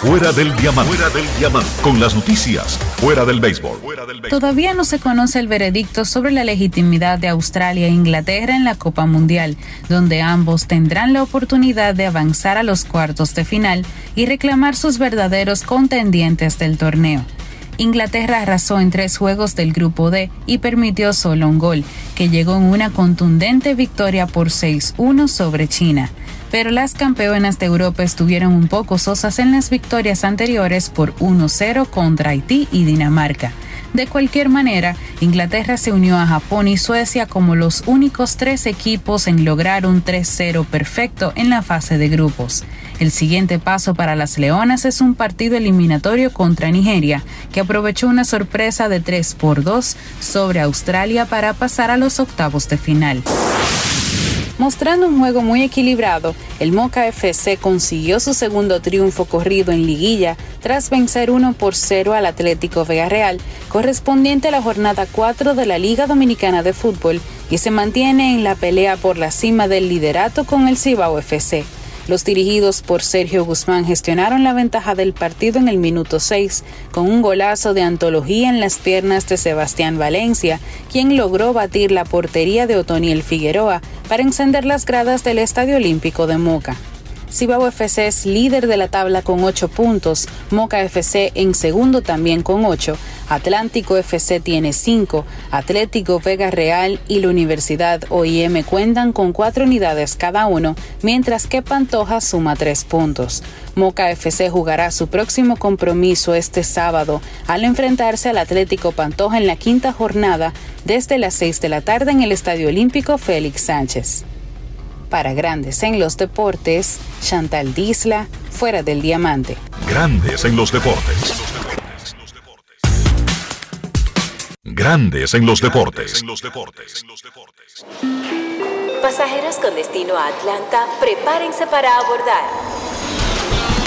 [SPEAKER 2] Fuera del diamante. Fuera del diamante. Con las noticias. Fuera del béisbol. Fuera del béisbol.
[SPEAKER 20] Todavía no se conoce el veredicto sobre la legitimidad de Australia e Inglaterra en la Copa Mundial, donde ambos tendrán la oportunidad de avanzar a los cuartos de final y reclamar sus verdaderos contendientes del torneo. Inglaterra arrasó en tres juegos del grupo D y permitió solo un gol, que llegó en una contundente victoria por 6-1 sobre China. Pero las campeonas de Europa estuvieron un poco sosas en las victorias anteriores por 1-0 contra Haití y Dinamarca. De cualquier manera, Inglaterra se unió a Japón y Suecia como los únicos tres equipos en lograr un 3-0 perfecto en la fase de grupos. El siguiente paso para las Leonas es un partido eliminatorio contra Nigeria, que aprovechó una sorpresa de 3 por 2 sobre Australia para pasar a los octavos de final. Mostrando un juego muy equilibrado, el Moca FC consiguió su segundo triunfo corrido en liguilla tras vencer 1 por 0 al Atlético Vega Real, correspondiente a la jornada 4 de la Liga Dominicana de Fútbol, y se mantiene en la pelea por la cima del liderato con el Cibao FC. Los dirigidos por Sergio Guzmán gestionaron la ventaja del partido en el minuto 6 con un golazo de antología en las piernas de Sebastián Valencia, quien logró batir la portería de Otoniel Figueroa para encender las gradas del Estadio Olímpico de Moca. Cibao FC es líder de la tabla con 8 puntos, Moca FC en segundo también con 8, Atlántico FC tiene 5, Atlético Vega Real y la Universidad OIM cuentan con 4 unidades cada uno, mientras que Pantoja suma 3 puntos. Moca FC jugará su próximo compromiso este sábado al enfrentarse al Atlético Pantoja en la quinta jornada desde las 6 de la tarde en el Estadio Olímpico Félix Sánchez. Para Grandes en los Deportes, Chantal Disla, fuera del diamante.
[SPEAKER 2] Grandes en los deportes. Grandes en los deportes.
[SPEAKER 13] Pasajeros con destino a Atlanta, prepárense para abordar.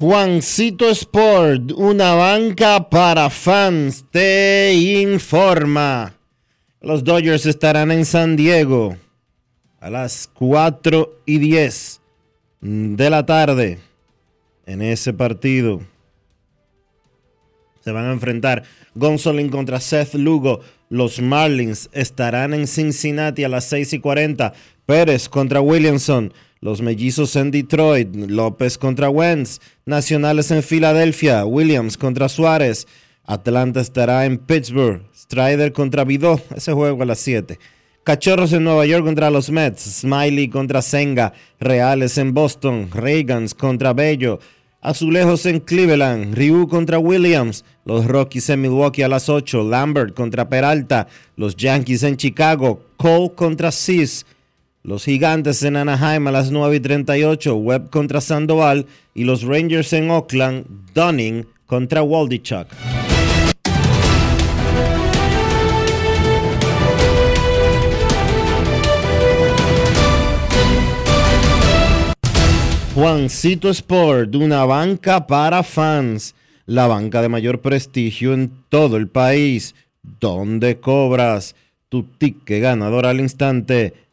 [SPEAKER 3] Juancito Sport, una banca para fans, te informa. Los Dodgers estarán en San Diego a las 4 y 10 de la tarde. En ese partido se van a enfrentar Gonzolin contra Seth Lugo. Los Marlins estarán en Cincinnati a las 6 y 40. Pérez contra Williamson. Los mellizos en Detroit, López contra Wentz, Nacionales en Filadelfia, Williams contra Suárez, Atlanta estará en Pittsburgh, Strider contra Vidó, ese juego a las 7. Cachorros en Nueva York contra los Mets, Smiley contra Senga, Reales en Boston, Reagans contra Bello, Azulejos en Cleveland, Ryu contra Williams, los Rockies en Milwaukee a las 8, Lambert contra Peralta, los Yankees en Chicago, Cole contra Cis, los Gigantes en Anaheim a las 9 y 38, Webb contra Sandoval y los Rangers en Oakland, Dunning contra Waldichuk. Juancito Sport, una banca para fans, la banca de mayor prestigio en todo el país, donde cobras tu ticket ganador al instante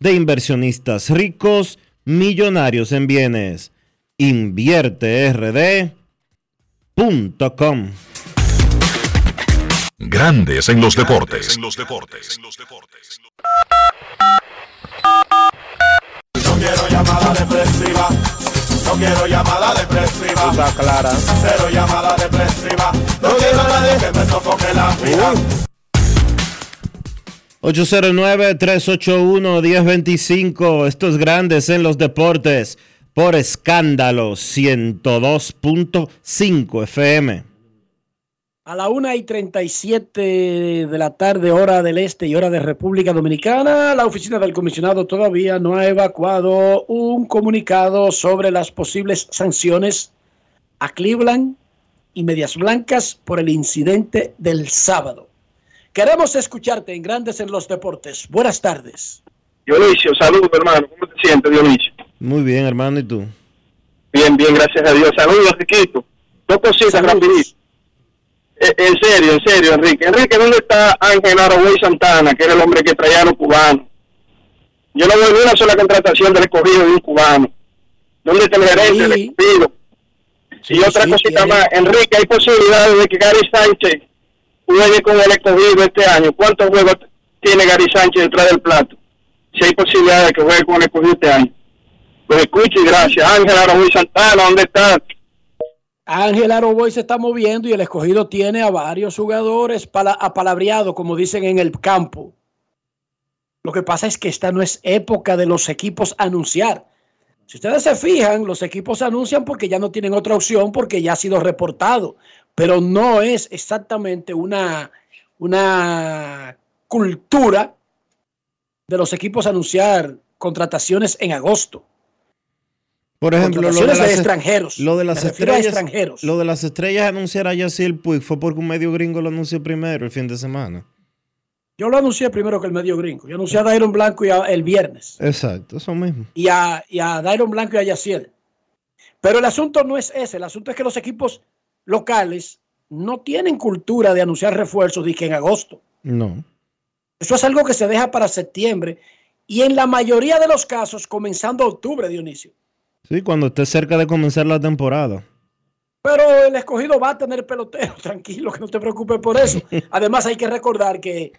[SPEAKER 3] de inversionistas ricos, millonarios en bienes. InvierteRD.com
[SPEAKER 2] Grandes en los deportes.
[SPEAKER 16] No quiero llamada depresiva. No quiero llamada depresiva.
[SPEAKER 3] Está clara.
[SPEAKER 16] Cero llamada depresiva. No quiero a nadie que me sofoque la vida.
[SPEAKER 3] 809-381-1025. Estos grandes en los deportes por escándalo 102.5 FM.
[SPEAKER 4] A la 1 y 37 de la tarde, hora del este y hora de República Dominicana, la oficina del comisionado todavía no ha evacuado un comunicado sobre las posibles sanciones a Cleveland y Medias Blancas por el incidente del sábado. Queremos escucharte en Grandes en los Deportes. Buenas tardes.
[SPEAKER 21] Dionisio, saludos hermano. ¿Cómo te sientes, Dionisio?
[SPEAKER 3] Muy bien, hermano, ¿y tú?
[SPEAKER 21] Bien, bien, gracias a Dios. Saludos, Riquito. Dos cositas rapidito. Eh, en serio, en serio, Enrique. Enrique, ¿dónde está Ángel Aragüey Santana, que era el hombre que traía a los cubanos? Yo no veo ni una sola contratación del escogido de un cubano. ¿Dónde está el gerente del escogido? y otra cosita más, Enrique, ¿hay posibilidades de que Gary Sánchez juegue con el escogido este año? ¿Cuántos juegos tiene Gary Sánchez detrás del plato? Si hay posibilidades de que juegue con el escogido este año. Pues escuche y gracias. Ángel Aragüey Santana, ¿dónde está?
[SPEAKER 4] Ángel Aroboy se está moviendo y el escogido tiene a varios jugadores pala- apalabreados, como dicen en el campo. Lo que pasa es que esta no es época de los equipos anunciar. Si ustedes se fijan, los equipos anuncian porque ya no tienen otra opción, porque ya ha sido reportado, pero no es exactamente una, una cultura de los equipos anunciar contrataciones en agosto.
[SPEAKER 3] Por ejemplo, lo de, las,
[SPEAKER 4] de extranjeros.
[SPEAKER 3] Lo de las estrellas.
[SPEAKER 4] extranjeros.
[SPEAKER 3] Lo de las estrellas anunciar a Yacir Puig fue porque un medio gringo lo anunció primero el fin de semana.
[SPEAKER 4] Yo lo anuncié primero que el medio gringo. Yo anuncié a Dairon Blanco y a- el viernes.
[SPEAKER 3] Exacto, eso mismo.
[SPEAKER 4] Y a, y a Dairon Blanco y a Yaciel. Pero el asunto no es ese. El asunto es que los equipos locales no tienen cultura de anunciar refuerzos de que en agosto.
[SPEAKER 3] No.
[SPEAKER 4] Eso es algo que se deja para septiembre. Y en la mayoría de los casos, comenzando octubre, Dionisio.
[SPEAKER 3] Sí, cuando esté cerca de comenzar la temporada.
[SPEAKER 4] Pero el escogido va a tener pelotero, <laughs> tranquilo, que no te preocupes por eso. <laughs> Además, hay que recordar que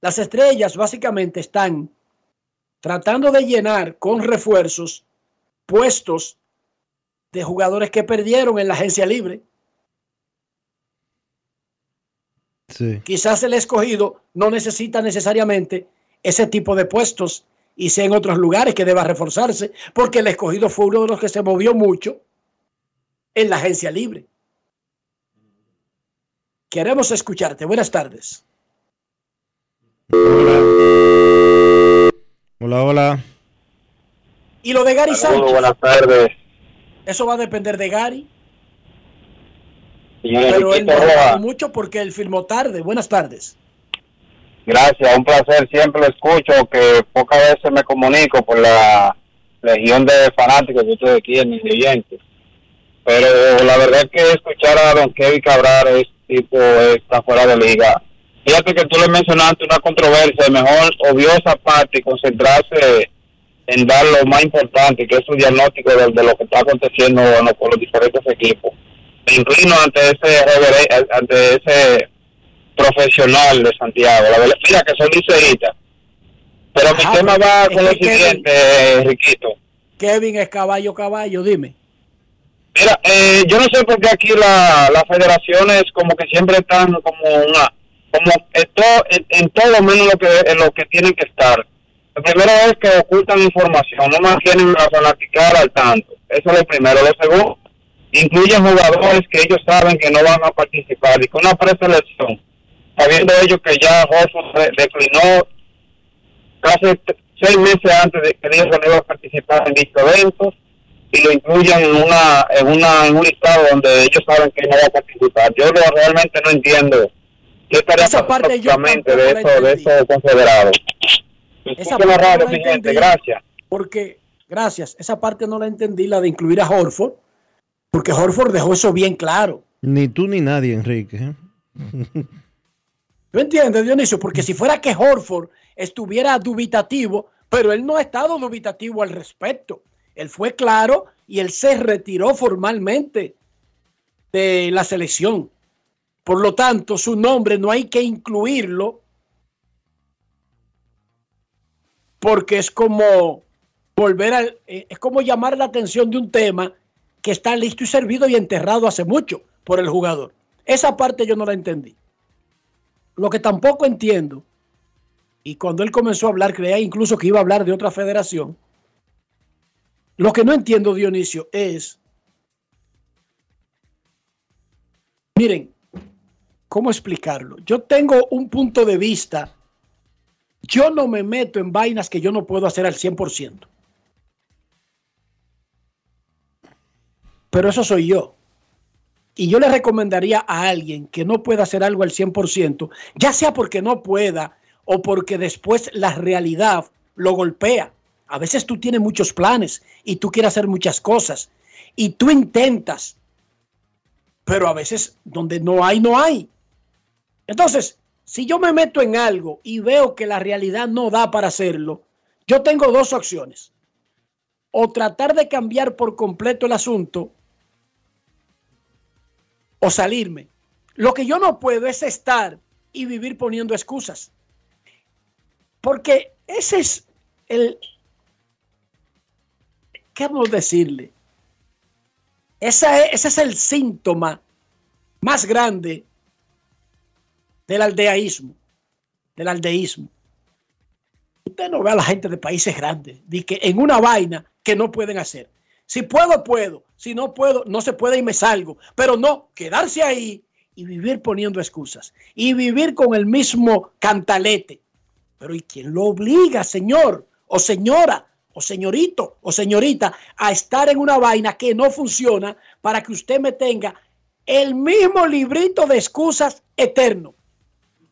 [SPEAKER 4] las estrellas básicamente están tratando de llenar con refuerzos puestos de jugadores que perdieron en la agencia libre.
[SPEAKER 3] Sí.
[SPEAKER 4] Quizás el escogido no necesita necesariamente ese tipo de puestos y sea en otros lugares que deba reforzarse, porque el escogido fue uno de los que se movió mucho en la agencia libre. Queremos escucharte. Buenas tardes.
[SPEAKER 3] Hola, hola.
[SPEAKER 4] Y lo de Gary
[SPEAKER 21] Saludos,
[SPEAKER 4] Sánchez,
[SPEAKER 21] buenas tardes.
[SPEAKER 4] eso va a depender de Gary. Pero él no mucho porque él filmó tarde. Buenas tardes.
[SPEAKER 22] Gracias, un placer. Siempre lo escucho, que pocas veces me comunico por la legión de fanáticos que ustedes quieren, oyentes. Pero la verdad es que escuchar a don Kevin Cabral es tipo, está fuera de liga. Fíjate que tú le mencionaste una controversia, mejor obvio esa parte y concentrarse en dar lo más importante, que es su diagnóstico de, lo que está aconteciendo con los diferentes equipos. Me inclino ante ese, ante ese profesional de Santiago. La verdad, mira que soy liceísta. Pero mi tema va con lo siguiente, Riquito.
[SPEAKER 4] Kevin es caballo, caballo, dime.
[SPEAKER 22] Mira, eh, yo no sé por qué aquí la, las federaciones como que siempre están como una, como esto, en, todo menos lo que, en lo que tienen que estar. Lo primero es que ocultan información, no mantienen la fanaticada al tanto. Eso es lo primero. Lo segundo, incluyen jugadores que ellos saben que no van a participar y con una preselección sabiendo ellos que ya Horford declinó casi seis meses antes de que ellos no iba a participar en dicho evento y lo incluyen en una en una en un listado donde ellos saben que no va a participar. Yo realmente no entiendo qué estaría
[SPEAKER 4] parte
[SPEAKER 22] de eso de eso confederados.
[SPEAKER 4] Esa parte no gente, gracias. Porque gracias, esa parte no la entendí la de incluir a Horford, porque Horford dejó eso bien claro.
[SPEAKER 3] Ni tú ni nadie, Enrique. ¿eh?
[SPEAKER 4] ¿Tú entiendes, Dionisio? Porque si fuera que Horford estuviera dubitativo, pero él no ha estado dubitativo al respecto. Él fue claro y él se retiró formalmente de la selección. Por lo tanto, su nombre no hay que incluirlo porque es como volver a, eh, es como llamar la atención de un tema que está listo y servido y enterrado hace mucho por el jugador. Esa parte yo no la entendí. Lo que tampoco entiendo, y cuando él comenzó a hablar, creía incluso que iba a hablar de otra federación. Lo que no entiendo, Dionisio, es, miren, ¿cómo explicarlo? Yo tengo un punto de vista, yo no me meto en vainas que yo no puedo hacer al 100%. Pero eso soy yo. Y yo le recomendaría a alguien que no pueda hacer algo al 100%, ya sea porque no pueda o porque después la realidad lo golpea. A veces tú tienes muchos planes y tú quieres hacer muchas cosas y tú intentas, pero a veces donde no hay, no hay. Entonces, si yo me meto en algo y veo que la realidad no da para hacerlo, yo tengo dos opciones. O tratar de cambiar por completo el asunto o salirme. Lo que yo no puedo es estar y vivir poniendo excusas. Porque ese es el, ¿qué vamos a decirle? Ese, ese es el síntoma más grande del aldeaísmo, del aldeísmo. Usted no ve a la gente de países grandes, de que en una vaina que no pueden hacer. Si puedo, puedo. Si no puedo, no se puede y me salgo. Pero no, quedarse ahí y vivir poniendo excusas. Y vivir con el mismo cantalete. Pero ¿y quién lo obliga, señor? O señora, o señorito, o señorita, a estar en una vaina que no funciona para que usted me tenga el mismo librito de excusas eterno.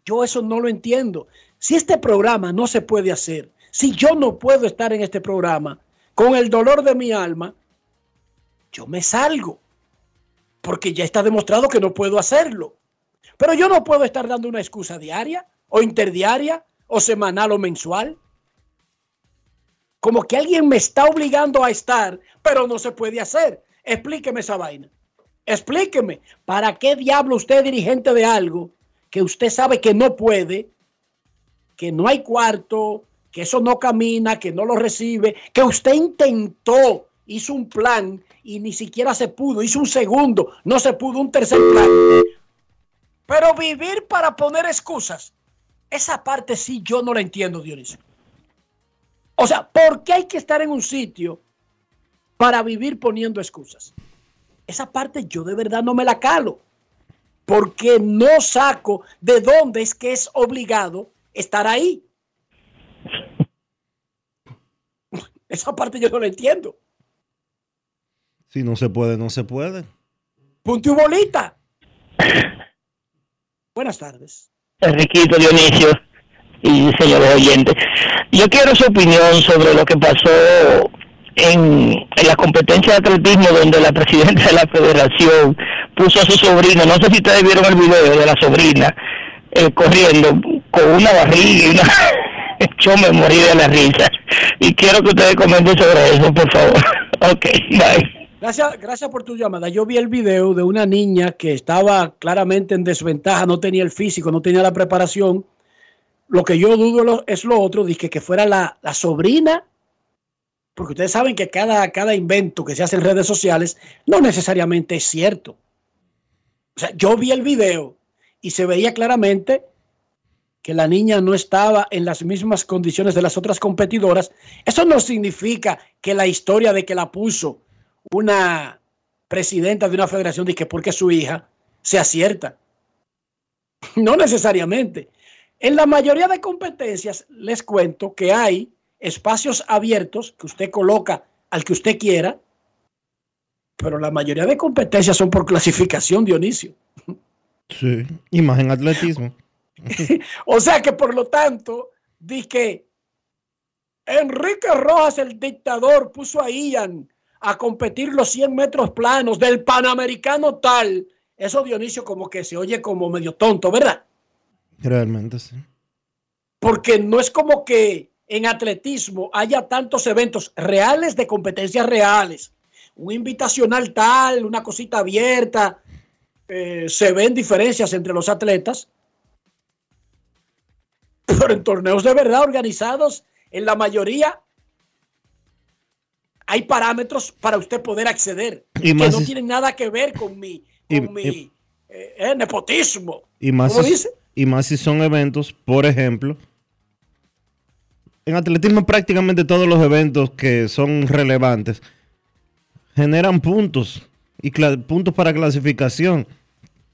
[SPEAKER 4] Yo eso no lo entiendo. Si este programa no se puede hacer, si yo no puedo estar en este programa con el dolor de mi alma, yo me salgo, porque ya está demostrado que no puedo hacerlo. Pero yo no puedo estar dando una excusa diaria o interdiaria o semanal o mensual. Como que alguien me está obligando a estar, pero no se puede hacer. Explíqueme esa vaina. Explíqueme, ¿para qué diablo usted es dirigente de algo que usted sabe que no puede, que no hay cuarto, que eso no camina, que no lo recibe, que usted intentó, hizo un plan y ni siquiera se pudo. Hizo un segundo, no se pudo, un tercer plan. Pero vivir para poner excusas, esa parte sí yo no la entiendo, Dionisio. O sea, ¿por qué hay que estar en un sitio para vivir poniendo excusas? Esa parte yo de verdad no me la calo, porque no saco de dónde es que es obligado estar ahí. <laughs> Esa parte yo no la entiendo.
[SPEAKER 3] Si no se puede, no se puede.
[SPEAKER 4] Punto y bolita. Buenas tardes.
[SPEAKER 23] Enriquito Dionisio y señores oyentes. Yo quiero su opinión sobre lo que pasó en, en la competencia de atletismo donde la presidenta de la federación puso a su sobrina, no sé si ustedes vieron el video de la sobrina eh, corriendo con una barriga y una... <laughs> Yo me morí de la risa. Y quiero que ustedes comenten sobre eso, por favor. <laughs> ok, bye.
[SPEAKER 4] Gracias, gracias por tu llamada. Yo vi el video de una niña que estaba claramente en desventaja, no tenía el físico, no tenía la preparación. Lo que yo dudo es lo otro, dije que fuera la, la sobrina, porque ustedes saben que cada, cada invento que se hace en redes sociales no necesariamente es cierto. O sea, yo vi el video y se veía claramente que la niña no estaba en las mismas condiciones de las otras competidoras. Eso no significa que la historia de que la puso una presidenta de una federación de que porque su hija sea cierta. <laughs> No necesariamente. En la mayoría de competencias les cuento que hay espacios abiertos que usted coloca al que usted quiera, pero la mayoría de competencias son por clasificación, Dionisio. <laughs>
[SPEAKER 3] Sí, y más en atletismo. <laughs>
[SPEAKER 4] O sea que por lo tanto, di que Enrique Rojas, el dictador, puso a Ian a competir los 100 metros planos del Panamericano tal. Eso Dionisio como que se oye como medio tonto, ¿verdad?
[SPEAKER 3] Realmente sí.
[SPEAKER 4] Porque no es como que en atletismo haya tantos eventos reales de competencias reales. Un invitacional tal, una cosita abierta. eh, se ven diferencias entre los atletas. Pero en torneos de verdad organizados, en la mayoría hay parámetros para usted poder acceder
[SPEAKER 3] Y
[SPEAKER 4] que no tienen nada que ver con mi,
[SPEAKER 3] Y-
[SPEAKER 4] con mi
[SPEAKER 3] y-
[SPEAKER 4] eh, eh, nepotismo.
[SPEAKER 3] Y más,
[SPEAKER 4] ¿Cómo
[SPEAKER 3] si,
[SPEAKER 4] dice?
[SPEAKER 3] y más si son eventos, por ejemplo, en atletismo prácticamente todos los eventos que son relevantes generan puntos y puntos para clasificación.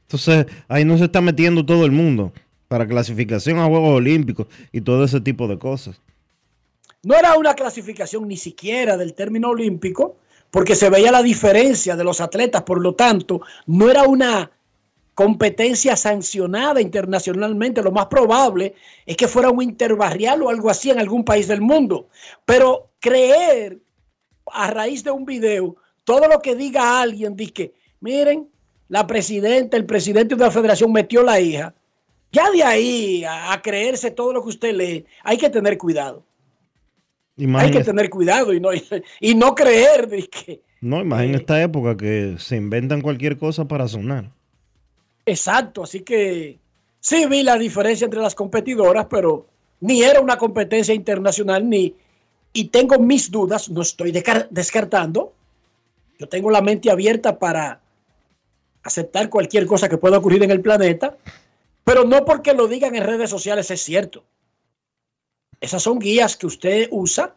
[SPEAKER 3] Entonces ahí no se está metiendo todo el mundo para clasificación a Juegos Olímpicos y todo ese tipo de cosas.
[SPEAKER 4] No era una clasificación ni siquiera del término olímpico, porque se veía la diferencia de los atletas, por lo tanto, no era una competencia sancionada internacionalmente. Lo más probable es que fuera un interbarrial o algo así en algún país del mundo. Pero creer a raíz de un video, todo lo que diga alguien, dice miren, la presidenta, el presidente de la federación metió la hija. Ya de ahí a, a creerse todo lo que usted lee, hay que tener cuidado. Hay que tener cuidado y no, y no creer de que
[SPEAKER 3] no, más en esta época que se inventan cualquier cosa para sonar.
[SPEAKER 4] exacto. Así que sí vi la diferencia entre las competidoras, pero ni era una competencia internacional ni y tengo mis dudas. No estoy descartando. Yo tengo la mente abierta para aceptar cualquier cosa que pueda ocurrir en el planeta, pero no porque lo digan en redes sociales es cierto. Esas son guías que usted usa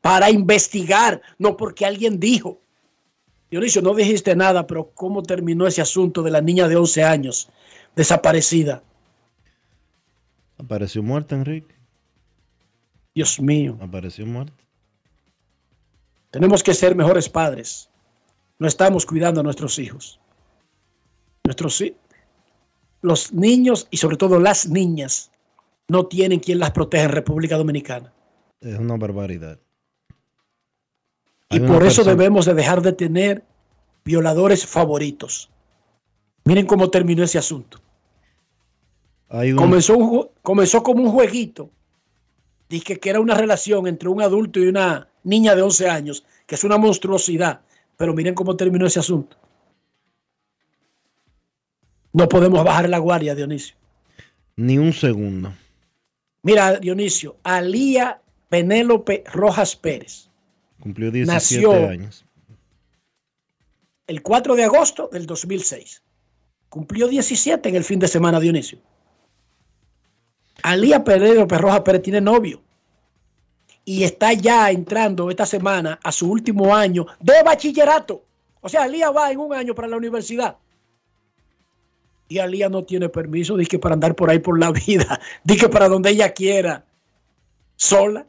[SPEAKER 4] para investigar, no porque alguien dijo. Dionisio, no dijiste nada, pero ¿cómo terminó ese asunto de la niña de 11 años desaparecida?
[SPEAKER 3] Apareció muerta, Enrique.
[SPEAKER 4] Dios mío.
[SPEAKER 3] Apareció muerta.
[SPEAKER 4] Tenemos que ser mejores padres. No estamos cuidando a nuestros hijos. Nuestros los niños y sobre todo las niñas no tienen quien las proteja en República Dominicana.
[SPEAKER 3] Es una barbaridad.
[SPEAKER 4] Y
[SPEAKER 3] Hay
[SPEAKER 4] por eso
[SPEAKER 3] persona-
[SPEAKER 4] debemos de dejar de tener violadores favoritos. Miren cómo terminó ese asunto.
[SPEAKER 3] Un-
[SPEAKER 4] Comenzó, un comenzó como un jueguito. Dije que era una relación entre un adulto y una niña de 11 años, que es una monstruosidad. Pero miren cómo terminó ese asunto. No podemos bajar la guardia, Dionisio.
[SPEAKER 3] Ni un segundo.
[SPEAKER 4] Mira, Dionisio, Alía Penélope Rojas Pérez
[SPEAKER 3] Cumplió 17
[SPEAKER 4] Nació-
[SPEAKER 3] años.
[SPEAKER 4] el 4 de agosto del 2006. Cumplió 17 en el fin de semana, Dionisio. Alía Penélope Rojas Pérez tiene novio y está ya entrando esta semana a su último año de bachillerato. O sea, Alía va en un año para la universidad. Y Alía no tiene permiso, dice que para andar por ahí por la <laughs> vida, dice que para donde ella quiera, sola.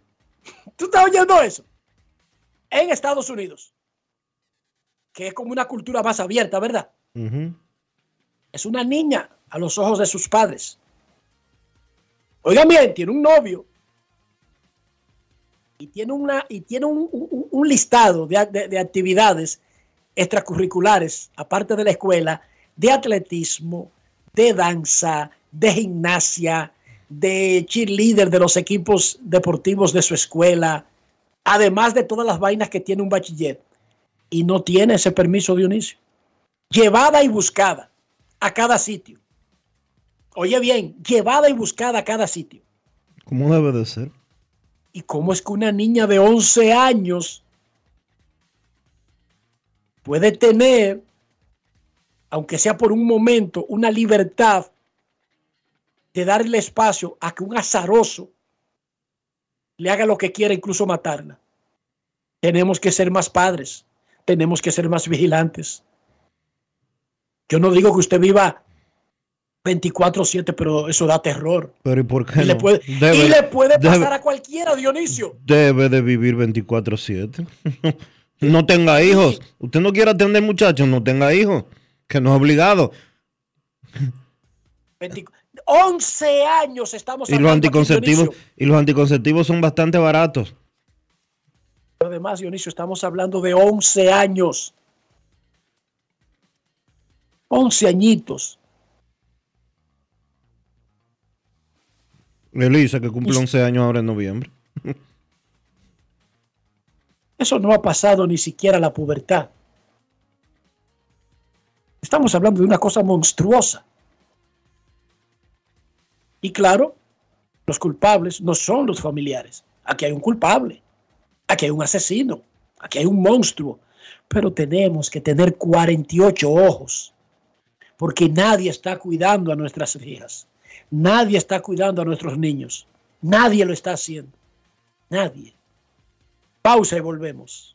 [SPEAKER 4] ¿Tú estás oyendo eso? En Estados Unidos, que es como una cultura más abierta, ¿verdad? Es una niña a los ojos de sus padres. Oigan bien, tiene un novio y tiene, una, y tiene un, un- un listado de, de- de actividades extracurriculares, aparte de la escuela, de atletismo, de danza, de gimnasia, de cheerleader de los equipos deportivos de su escuela, además de todas las vainas que tiene un bachiller. Y no tiene ese permiso, Dionisio. Llevada y buscada a cada sitio. Oye bien, llevada y buscada a cada sitio.
[SPEAKER 3] ¿Cómo debe de ser?
[SPEAKER 4] ¿Y cómo es que una niña de 11 años puede tener, aunque sea por un momento, una libertad de darle espacio a que un azaroso le haga lo que quiera, incluso matarla? Tenemos que ser más padres, tenemos que ser más vigilantes. Yo no digo que usted viva 24/7, pero eso da terror.
[SPEAKER 3] Pero ¿y por qué
[SPEAKER 4] Y le puede,
[SPEAKER 3] Debe-
[SPEAKER 4] y le puede
[SPEAKER 3] debe-
[SPEAKER 4] pasar a cualquiera, Dionisio.
[SPEAKER 3] Debe de vivir 24-7. <laughs> no tenga hijos. Usted no quiere atender muchachos, no tenga hijos. Que no es obligado.
[SPEAKER 4] 20 11 años estamos
[SPEAKER 3] Y los
[SPEAKER 4] aquí,
[SPEAKER 3] anticonceptivos, y los anticonceptivos son bastante baratos.
[SPEAKER 4] Además, Dionisio, estamos hablando de 11 años. 11 añitos.
[SPEAKER 3] Elisa, que cumple 11 años ahora en noviembre.
[SPEAKER 4] Eso no ha pasado ni siquiera la pubertad. Estamos hablando de una cosa monstruosa. Y claro, los culpables no son los familiares. Aquí hay un culpable. Aquí hay un asesino. Aquí hay un monstruo. Pero tenemos que tener 48 ojos. Porque nadie está cuidando a nuestras hijas. Nadie está cuidando a nuestros niños. Nadie lo está haciendo. Nadie. Pausa y volvemos.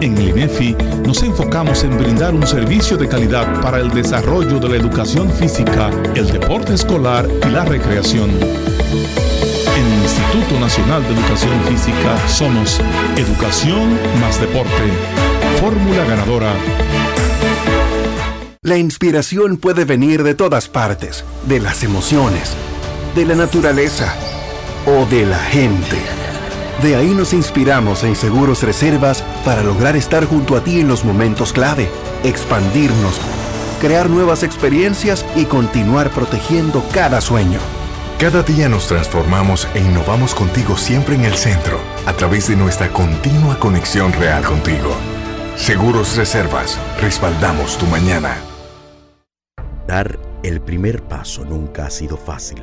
[SPEAKER 12] En el INEFI nos enfocamos en brindar un servicio de calidad para el desarrollo de la educación física, el deporte escolar y la recreación. En el Instituto Nacional de Educación Física somos Educación más Deporte. Fórmula ganadora.
[SPEAKER 9] La inspiración puede venir de todas partes, de las emociones, de la naturaleza o de la gente. De ahí nos inspiramos en Seguros Reservas para lograr estar junto a ti en los momentos clave, expandirnos, crear nuevas experiencias y continuar protegiendo cada sueño.
[SPEAKER 10] Cada día nos transformamos e innovamos contigo siempre en el centro, a través de nuestra continua conexión real contigo. Seguros Reservas, respaldamos tu mañana.
[SPEAKER 19] Dar el primer paso nunca ha sido fácil,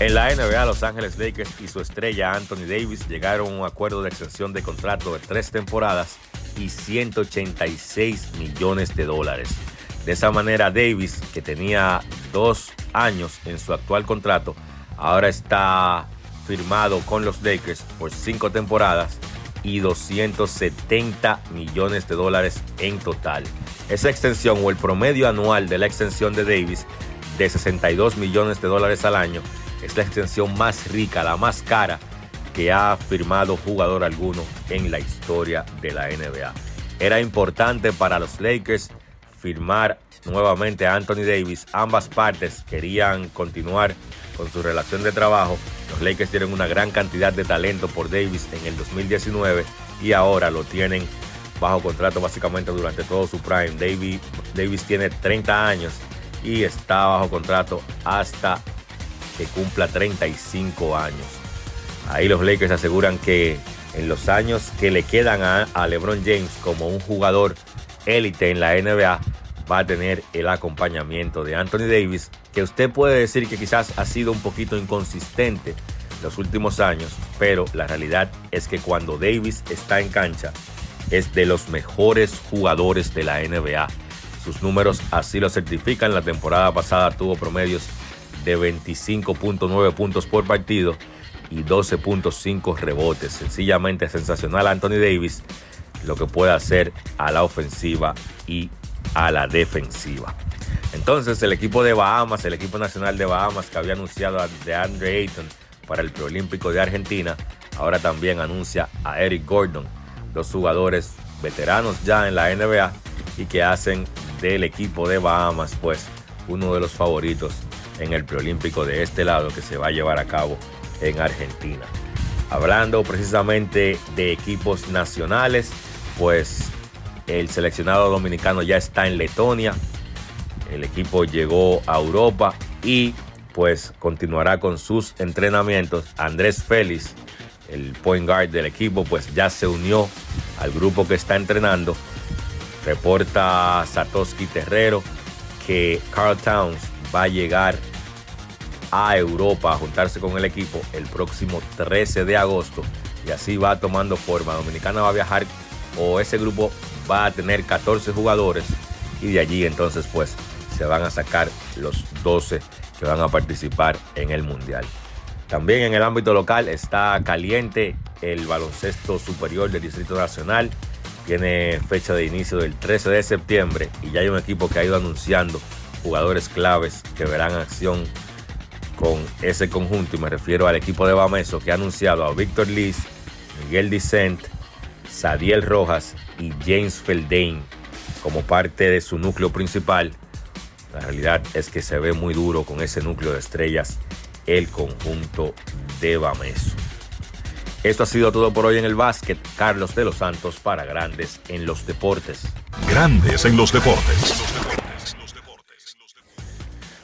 [SPEAKER 24] En la NBA, Los Ángeles Lakers y su estrella Anthony Davis llegaron a un acuerdo de extensión de contrato de tres temporadas y 186 millones de dólares. De esa manera, Davis, que tenía dos años en su actual contrato, ahora está firmado con los Lakers por cinco temporadas y 270 millones de dólares en total. Esa extensión o el promedio anual de la extensión de Davis de 62 millones de dólares al año es la extensión más rica, la más cara que ha firmado jugador alguno en la historia de la NBA. Era importante para los Lakers firmar nuevamente a Anthony Davis. Ambas partes querían continuar con su relación de trabajo. Los Lakers tienen una gran cantidad de talento por Davis en el 2019 y ahora lo tienen bajo contrato básicamente durante todo su prime. Davis, Davis tiene 30 años y está bajo contrato hasta que cumpla 35 años. Ahí los Lakers aseguran que en los años que le quedan a, LeBron James como un jugador élite en la NBA, va a tener el acompañamiento de Anthony Davis, que usted puede decir que quizás ha sido un poquito inconsistente los últimos años, pero la realidad es que cuando Davis está en cancha, es de los mejores jugadores de la NBA. Sus números así lo certifican. La temporada pasada tuvo promedios de 25.9 puntos por partido y 12.5 rebotes. Sencillamente sensacional Anthony Davis lo que puede hacer a la ofensiva y a la defensiva. Entonces el equipo de Bahamas, el equipo nacional de Bahamas que había anunciado a DeAndre Ayton para el preolímpico de Argentina, ahora también anuncia a Eric Gordon, dos jugadores veteranos ya en la NBA y que hacen del equipo de Bahamas pues uno de los favoritos en el preolímpico de este lado que se va a llevar a cabo en Argentina. Hablando precisamente de equipos nacionales, pues el seleccionado dominicano ya está en Letonia. El equipo llegó a Europa y pues continuará con sus entrenamientos. Andrés Félix, el point guard del equipo, pues ya se unió al grupo que está entrenando. Reporta Satoshi Terrero que Carl Towns va a llegar a Europa a juntarse con el equipo el próximo 13 de agosto y así va tomando forma. Dominicana va a viajar o ese grupo va a tener 14 jugadores y de allí entonces pues se van a sacar los 12 que van a participar en el Mundial. También en el ámbito local está caliente el baloncesto superior del Distrito Nacional. Tiene fecha de inicio del 13 de septiembre y ya hay un equipo que ha ido anunciando jugadores claves que verán acción con ese conjunto y me refiero al equipo de Bameso que ha anunciado a Víctor Liz, Miguel Dicent, Sadiel Rojas y James Feldane como parte de su núcleo principal. La realidad es que se ve muy duro con ese núcleo de estrellas el conjunto de Bameso. Esto ha sido todo por hoy en el básquet. Carlos de los Santos para Grandes en los Deportes.
[SPEAKER 2] Grandes en los Deportes.